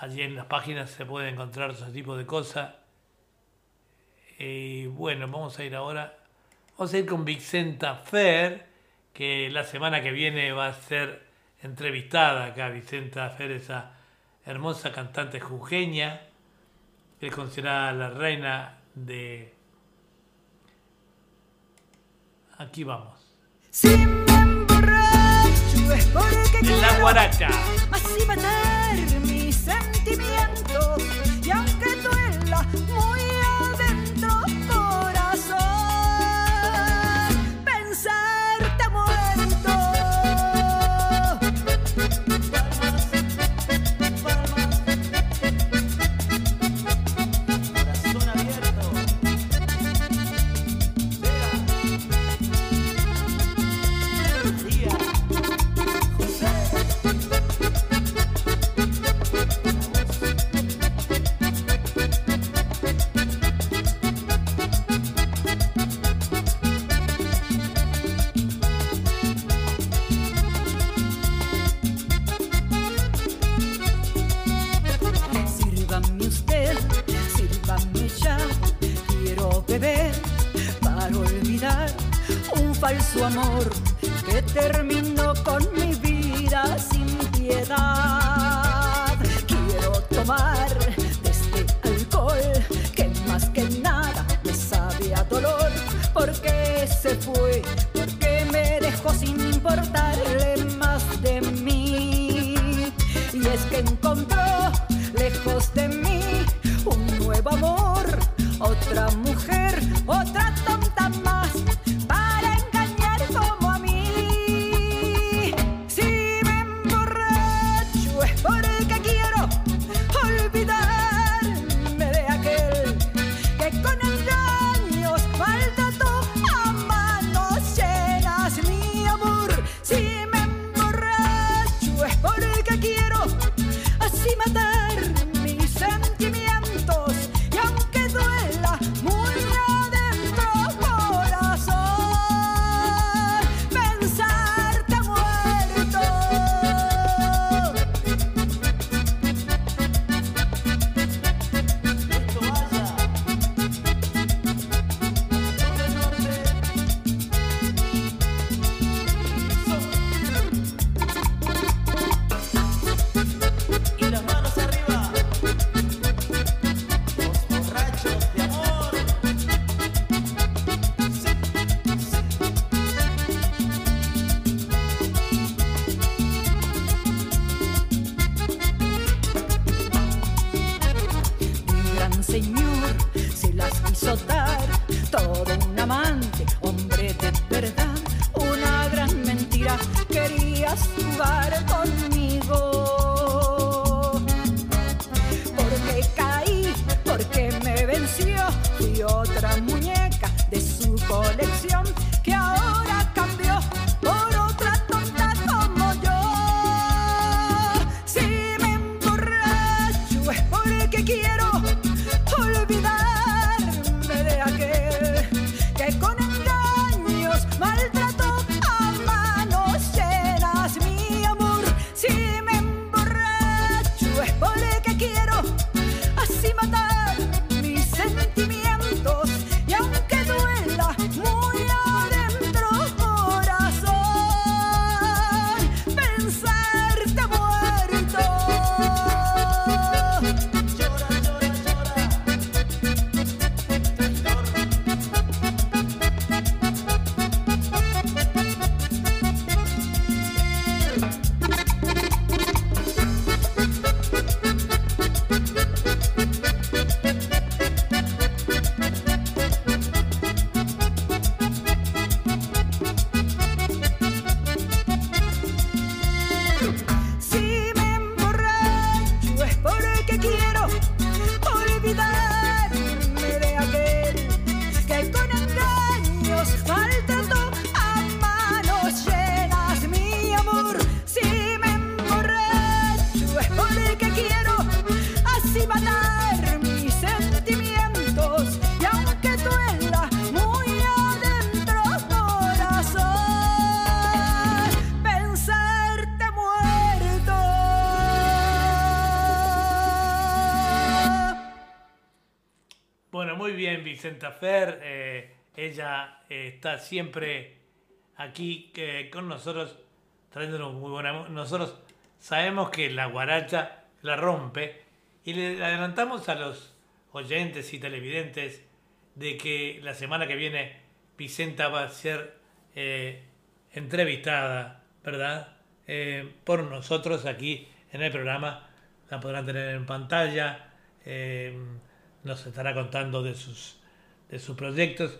Allí en las páginas se puede encontrar ese tipo de cosas. Y bueno, vamos a ir ahora. Vamos a ir con Vicenta Fer, que la semana que viene va a ser entrevistada acá. Vicenta Fer, esa hermosa cantante jujeña, que es considerada la reina de. Aquí vamos. Si me emborracho es porque La guaracha. así mis falso amor que terminó con Vicenta Fer. eh, ella eh, está siempre aquí eh, con nosotros, trayéndonos muy buena. Nosotros sabemos que la guaracha la rompe y le adelantamos a los oyentes y televidentes de que la semana que viene Vicenta va a ser eh, entrevistada, ¿verdad? Por nosotros aquí en el programa. La podrán tener en pantalla. nos estará contando de sus, de sus proyectos.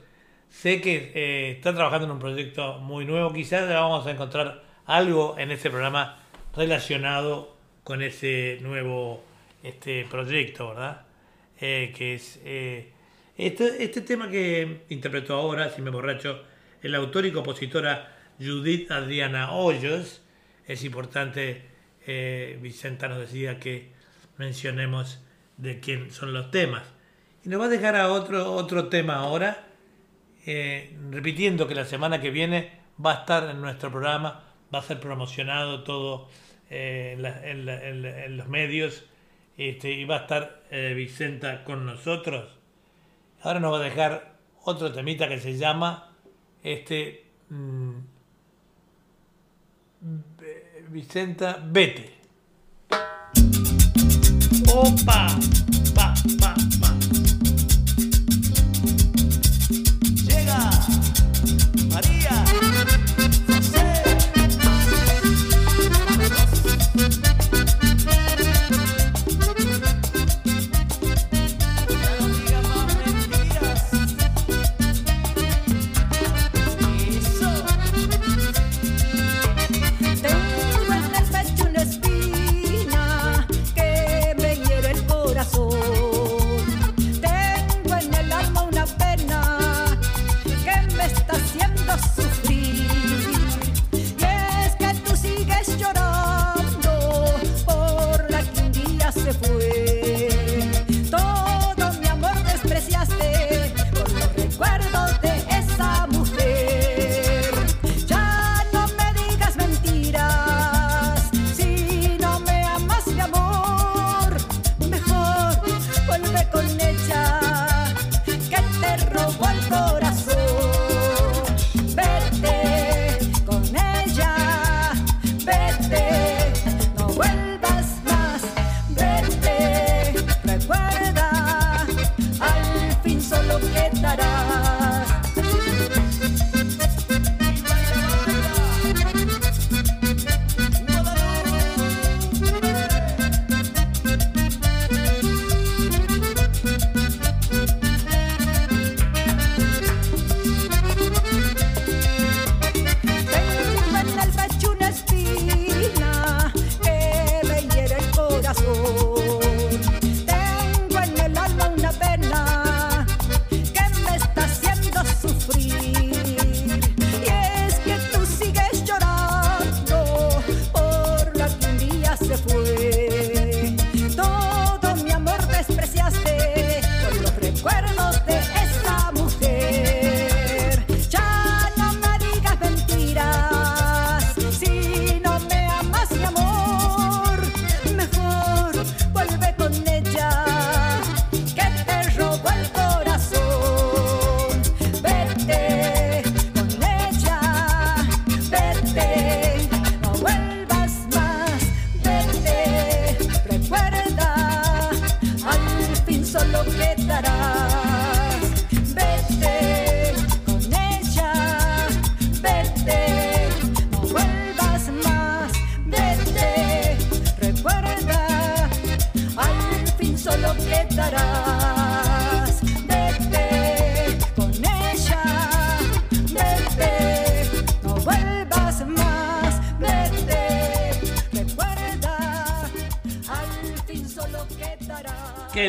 Sé que eh, está trabajando en un proyecto muy nuevo. Quizás vamos a encontrar algo en este programa relacionado con ese nuevo este proyecto, ¿verdad? Eh, que es eh, este, este tema que interpretó ahora, si me borracho, el autor y compositora Judith Adriana Hoyos. Es importante, Vicenta nos decía que mencionemos de quién son los temas. Y nos va a dejar a otro, otro tema ahora, eh, repitiendo que la semana que viene va a estar en nuestro programa, va a ser promocionado todo eh, en, la- los medios este, y va a estar eh, Vicenta con nosotros. Ahora nos va a dejar otro temita que se llama este mm, Vicenta Vete. Opa,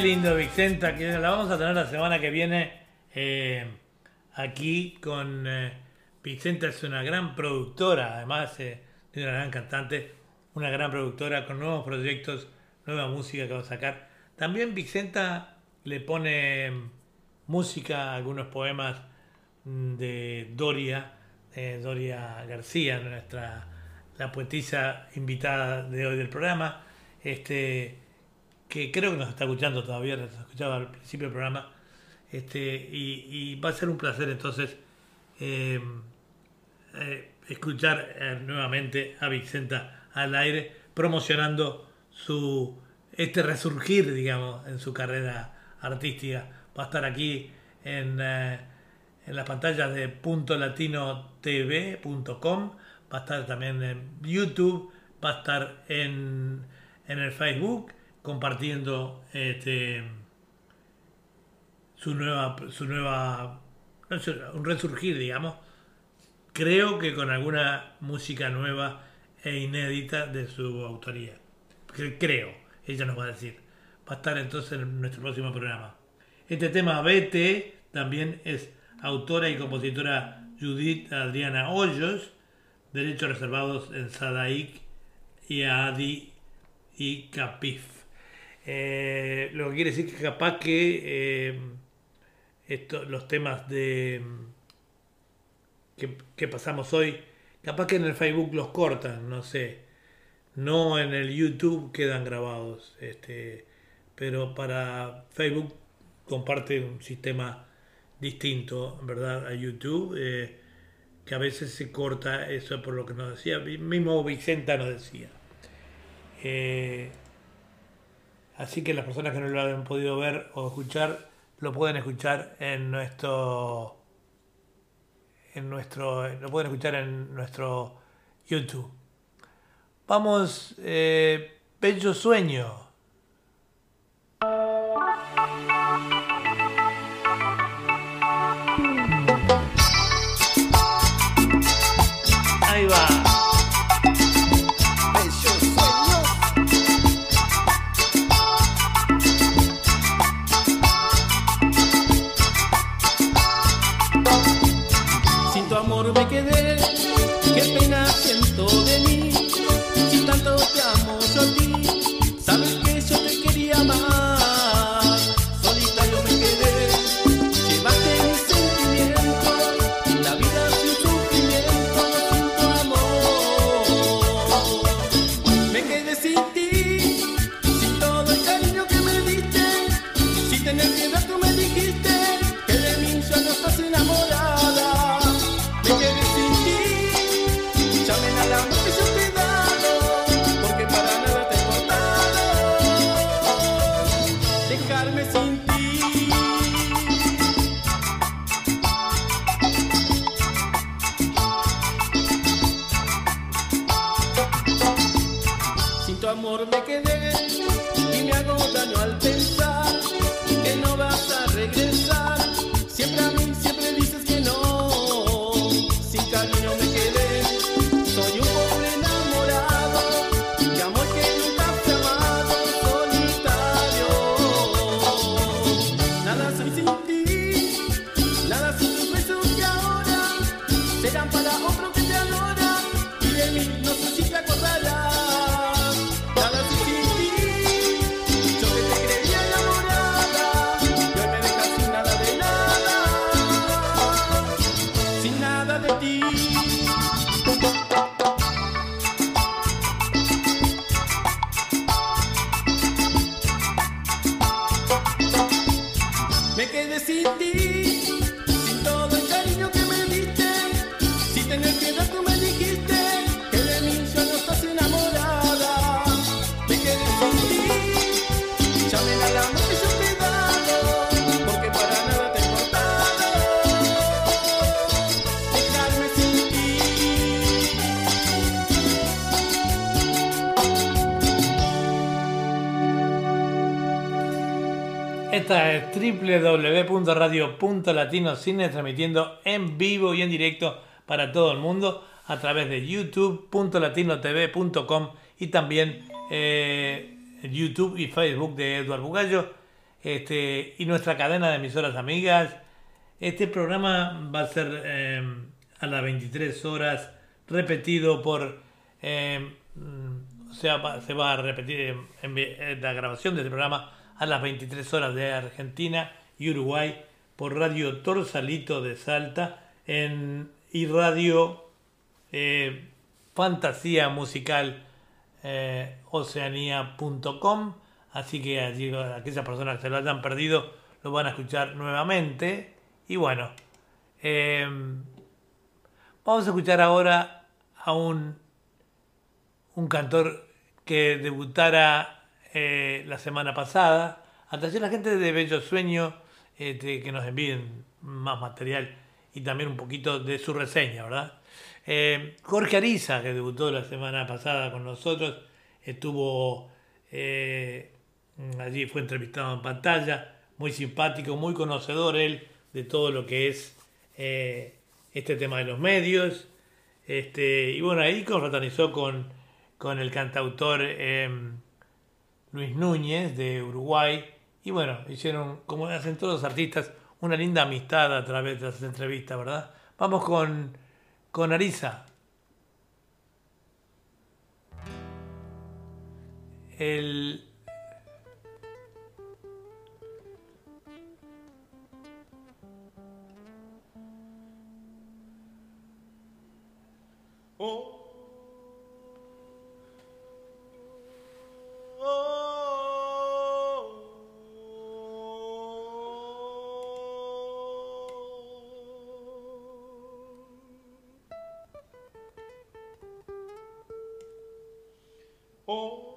lindo, Vicenta, que la vamos a tener la semana que viene eh, aquí con... eh, Vicenta es una gran productora, además eh, una gran cantante, una gran productora con nuevos proyectos, nueva música que va a sacar. También Vicenta le pone mm, música a algunos poemas mm, de Doria, Doria García, nuestra la poetisa invitada de hoy del programa, este que creo que nos está escuchando todavía, nos escuchaba al principio del programa, este, y, va a ser un placer entonces eh, eh, escuchar eh, nuevamente a Vicenta al aire promocionando su este resurgir, digamos, en su carrera artística. Va a estar aquí en, eh, en las pantallas de puntolatinotv.com, va a estar también en YouTube, va a estar en, en el Facebook compartiendo este su nueva su nueva un resurgir digamos. Creo que con alguna música nueva e inédita de su autoría. Cre- creo ella nos va a decir. Va a estar entonces en nuestro próximo programa. Este tema BT también es autora y compositora Judith Adriana Hoyos derechos reservados en Sadaik y Adi y Capif eh, lo que quiere decir que capaz que eh, los temas de que, pasamos hoy, capaz que en el Facebook los cortan, no sé. No en el YouTube quedan grabados, este, pero para Facebook comparte un sistema distinto, ¿verdad? A YouTube, eh, que a veces se corta, eso es por lo que nos decía, mismo Vicenta nos decía. Eh, Así que las personas que no lo han podido ver o escuchar, lo pueden escuchar en nuestro. En nuestro. Lo pueden escuchar en nuestro YouTube. Vamos, eh, Bello Sueño. www.radio.latinocine transmitiendo en vivo y en directo para todo el mundo a través de youtube.latinotv.com y también eh, YouTube y Facebook de Eduardo Bugallo este, y nuestra cadena de emisoras amigas. Este programa va a ser eh, a las 23 horas repetido por... eh, o sea, se va a repetir en la grabación de este programa a las 23 horas de Argentina y Uruguay por Radio Torsalito de Salta en, y Radio eh, Fantasía Musical eh, oceanía.com así que allí aquellas personas que se lo hayan perdido lo van a escuchar nuevamente. Y bueno eh, vamos a escuchar ahora a un un cantor que debutara la semana pasada. Atención la gente de Bello Sueño este, que nos envíen más material y también un poquito de su reseña, ¿verdad? Eh, Jorge Ariza, que debutó la semana pasada con nosotros, estuvo eh, allí, fue entrevistado en pantalla, muy simpático, muy conocedor él de todo lo que es eh, este tema de los medios. Este, y bueno, ahí confraternizó con, con el cantautor Luis Núñez de Uruguay. Y bueno, hicieron, como hacen todos los artistas, una linda amistad a través de las entrevistas, ¿verdad? Vamos con, con Arisa. El, En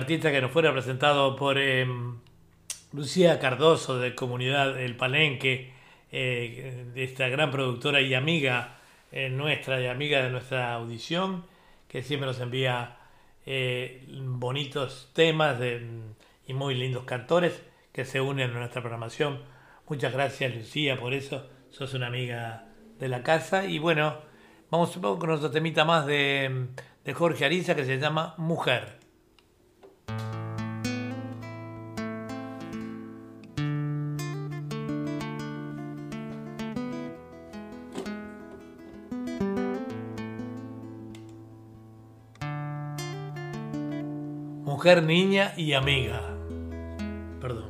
artista que nos fuera presentado por eh, Lucía Cardoso de Comunidad El Palenque, eh, de esta gran productora y amiga eh, nuestra y amiga de nuestra audición, que siempre nos envía eh, bonitos temas y muy lindos cantores que se unen a nuestra programación. Muchas gracias Lucía por eso, sos una amiga de la casa y bueno, vamos, vamos con otro temita más de, de Jorge Ariza que se llama Mujer. Mujer, niña y amiga. Perdón.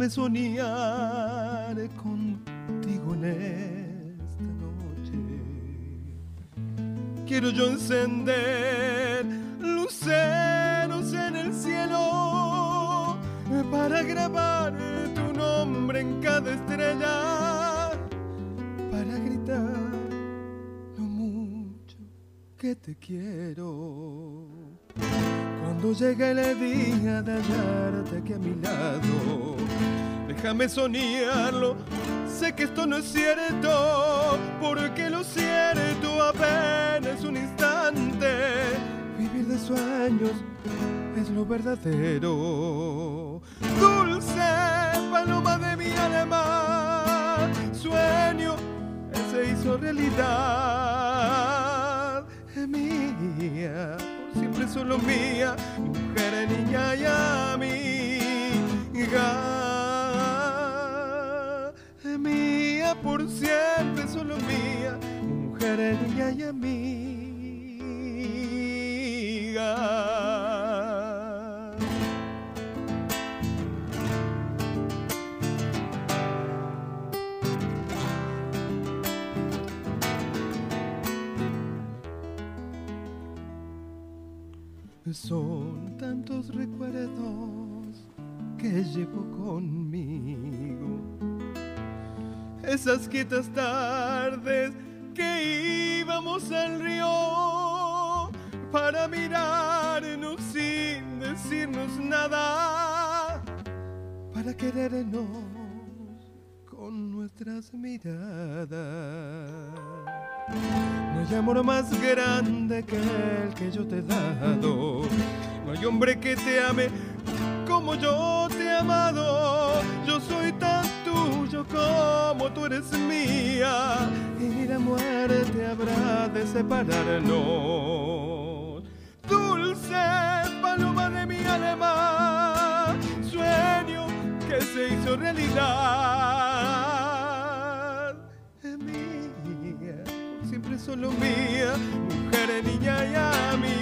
Déjame soñar contigo en esta noche. Quiero yo encender luceros en el cielo para grabar tu nombre en cada estrella, para gritar lo mucho que te quiero. Cuando llegue el día de hallarte aquí a mi lado, déjame soñarlo. Sé que esto no es cierto, porque lo cierto apenas un instante. Vivir de sueños es lo verdadero. Dulce paloma de mi alma, sueño se hizo realidad. Mía, solo mía, mujer, niña y amiga. Mía, por siempre solo mía, mujer, niña y amiga. Son tantos recuerdos que llevo conmigo. Esas quietas tardes que íbamos al río para mirarnos sin decirnos nada. para querernos con nuestras miradas. No hay amor más grande que el que yo te he dado. No hay hombre que te ame como yo te he amado. Yo soy tan tuyo como tú eres mía. Y la muerte habrá de separarnos. Dulce paloma de mi alma, sueño que se hizo realidad. Solo mía, mujer, niña y amiga.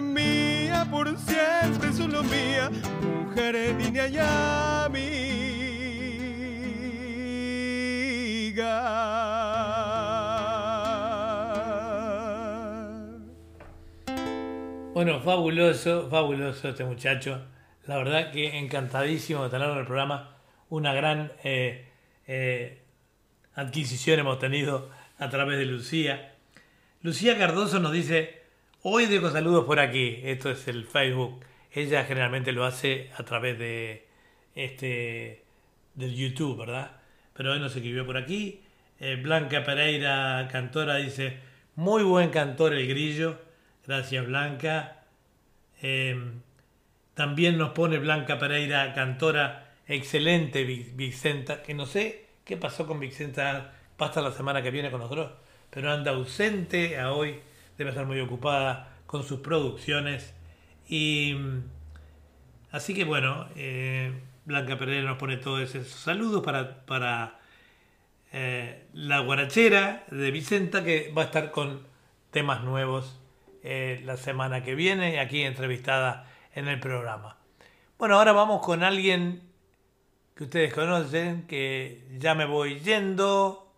Mía por siempre solo mía, mujer, niña y amiga. Bueno, fabuloso, fabuloso este muchacho. La verdad que encantadísimo de tenerlo en el programa. Una gran eh, eh, adquisición hemos tenido a través de Lucía. Lucía Cardoso nos dice, hoy dejo saludos por aquí. Esto es el Facebook. Ella generalmente lo hace a través de este del YouTube, ¿verdad? Pero hoy nos escribió por aquí. Eh, Blanca Pereira, cantora, dice, muy buen cantor el grillo. Gracias Blanca. Eh, también nos pone Blanca Pereira, cantora, excelente Vi- Vicenta, que no sé qué pasó con Vicenta, pasa la semana que viene con nosotros, pero anda ausente a hoy, debe estar muy ocupada con sus producciones. Y mm, así que bueno, eh, Blanca Pereira nos pone todos esos saludos para, para eh, la guarachera de Vicenta, que va a estar con temas nuevos eh, la semana que viene, aquí entrevistada en el programa. Bueno, ahora vamos con alguien que ustedes conocen, que ya me voy yendo.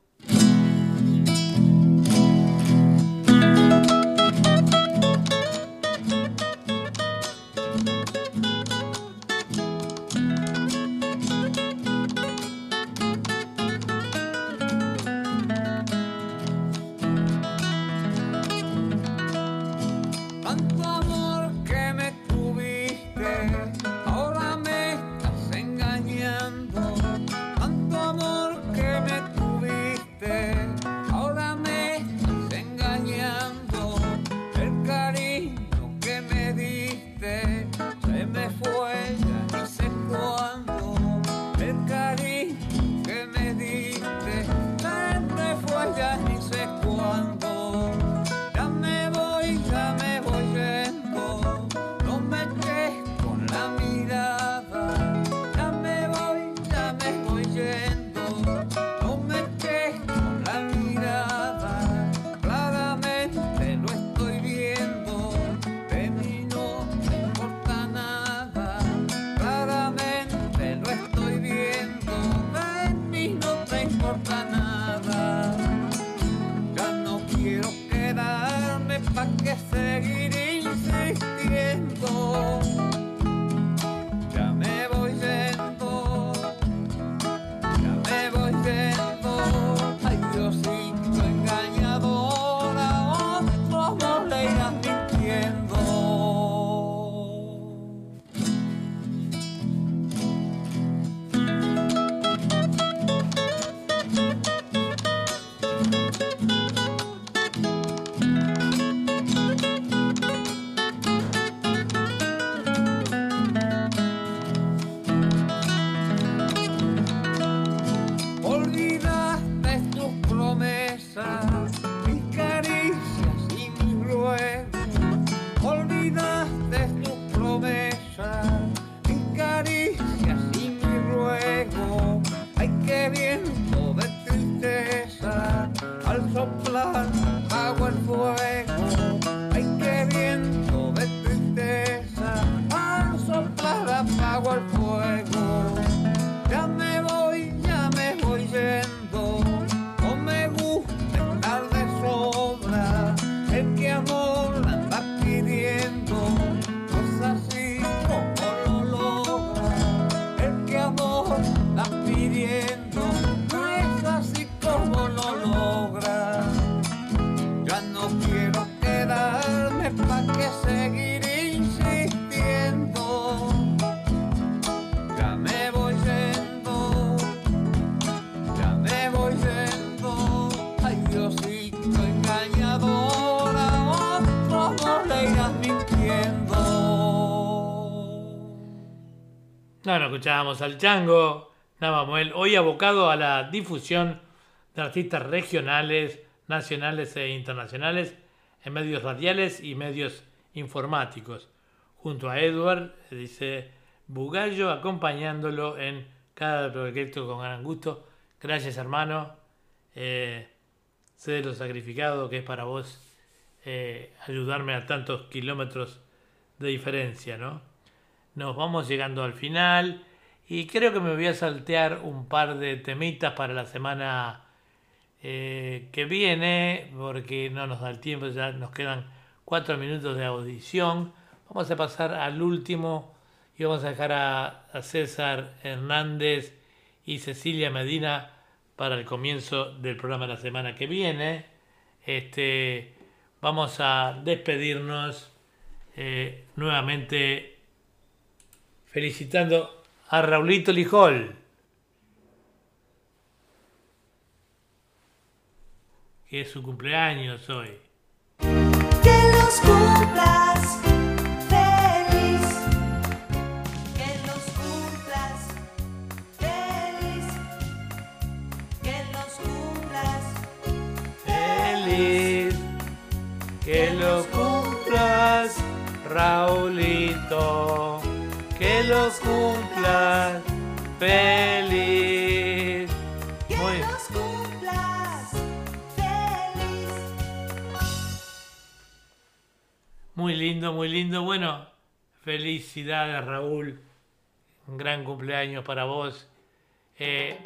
No, no escuchábamos al Chango, Navamuel, hoy abocado a la difusión de artistas regionales, nacionales e internacionales en medios radiales y medios informáticos, junto a Edward, dice Bugallo, acompañándolo en cada proyecto con gran gusto. Gracias, hermano. Eh, sé de lo sacrificado que es para vos eh, ayudarme a tantos kilómetros de diferencia, ¿no? Nos vamos llegando al final y creo que me voy a saltear un par de temitas para la semana eh, que viene, porque no nos da el tiempo, ya nos quedan cuatro minutos de audición. Vamos a pasar al último y vamos a dejar a, César Hernández y Cecilia Medina para el comienzo del programa de la semana que viene. Este, vamos a despedirnos eh, nuevamente felicitando a Raulito Lijol, que es su cumpleaños hoy. Que los cumplas feliz. Que los cumplas feliz. Que los cumplas Feliz, que lo cumplas, Raulito, que cumplas feliz. Muy, los cumplas feliz. muy lindo, muy lindo. Bueno, felicidades Raúl, un gran cumpleaños para vos. Eh,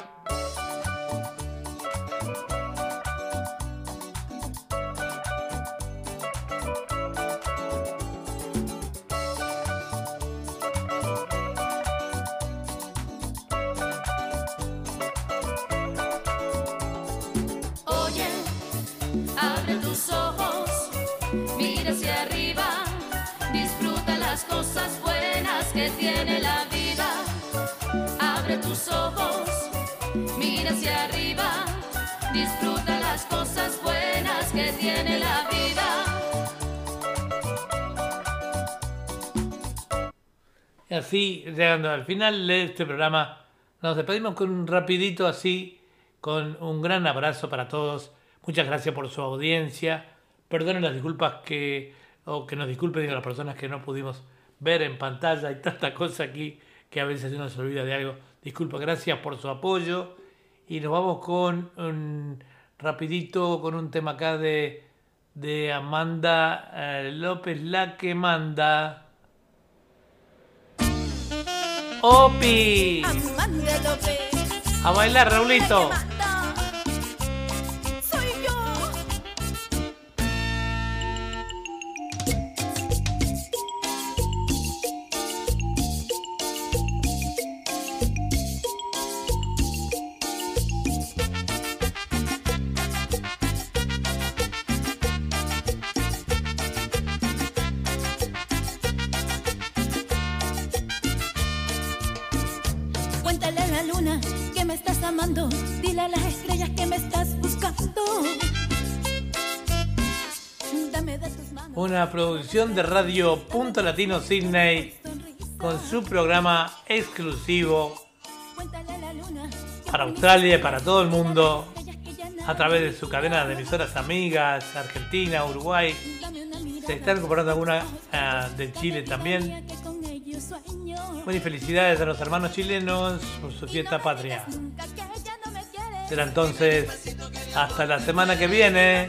tiene la vida. Abre tus ojos, mira hacia arriba, disfruta las cosas buenas que tiene la vida. Así, llegando al final de este programa, nos despedimos con un rapidito así, con un gran abrazo para todos. Muchas gracias por su audiencia. Perdonen las disculpas que, o que nos disculpen a las personas que no pudimos ver en pantalla. Hay tanta cosa aquí que a veces uno se olvida de algo. Disculpa, gracias por su apoyo. Y nos vamos con un rapidito, con un tema acá de, de Amanda eh, López, la que manda. ¡Opi! Amanda López. A bailar, Raulito. Producción de Radio Punto Latino Sydney con su programa exclusivo para Australia y para todo el mundo a través de su cadena de emisoras amigas, Argentina, Uruguay. Se están comprando algunas ah, de Chile también. Bueno, y felicidades a los hermanos chilenos por su fiesta patria. Será entonces hasta la semana que viene.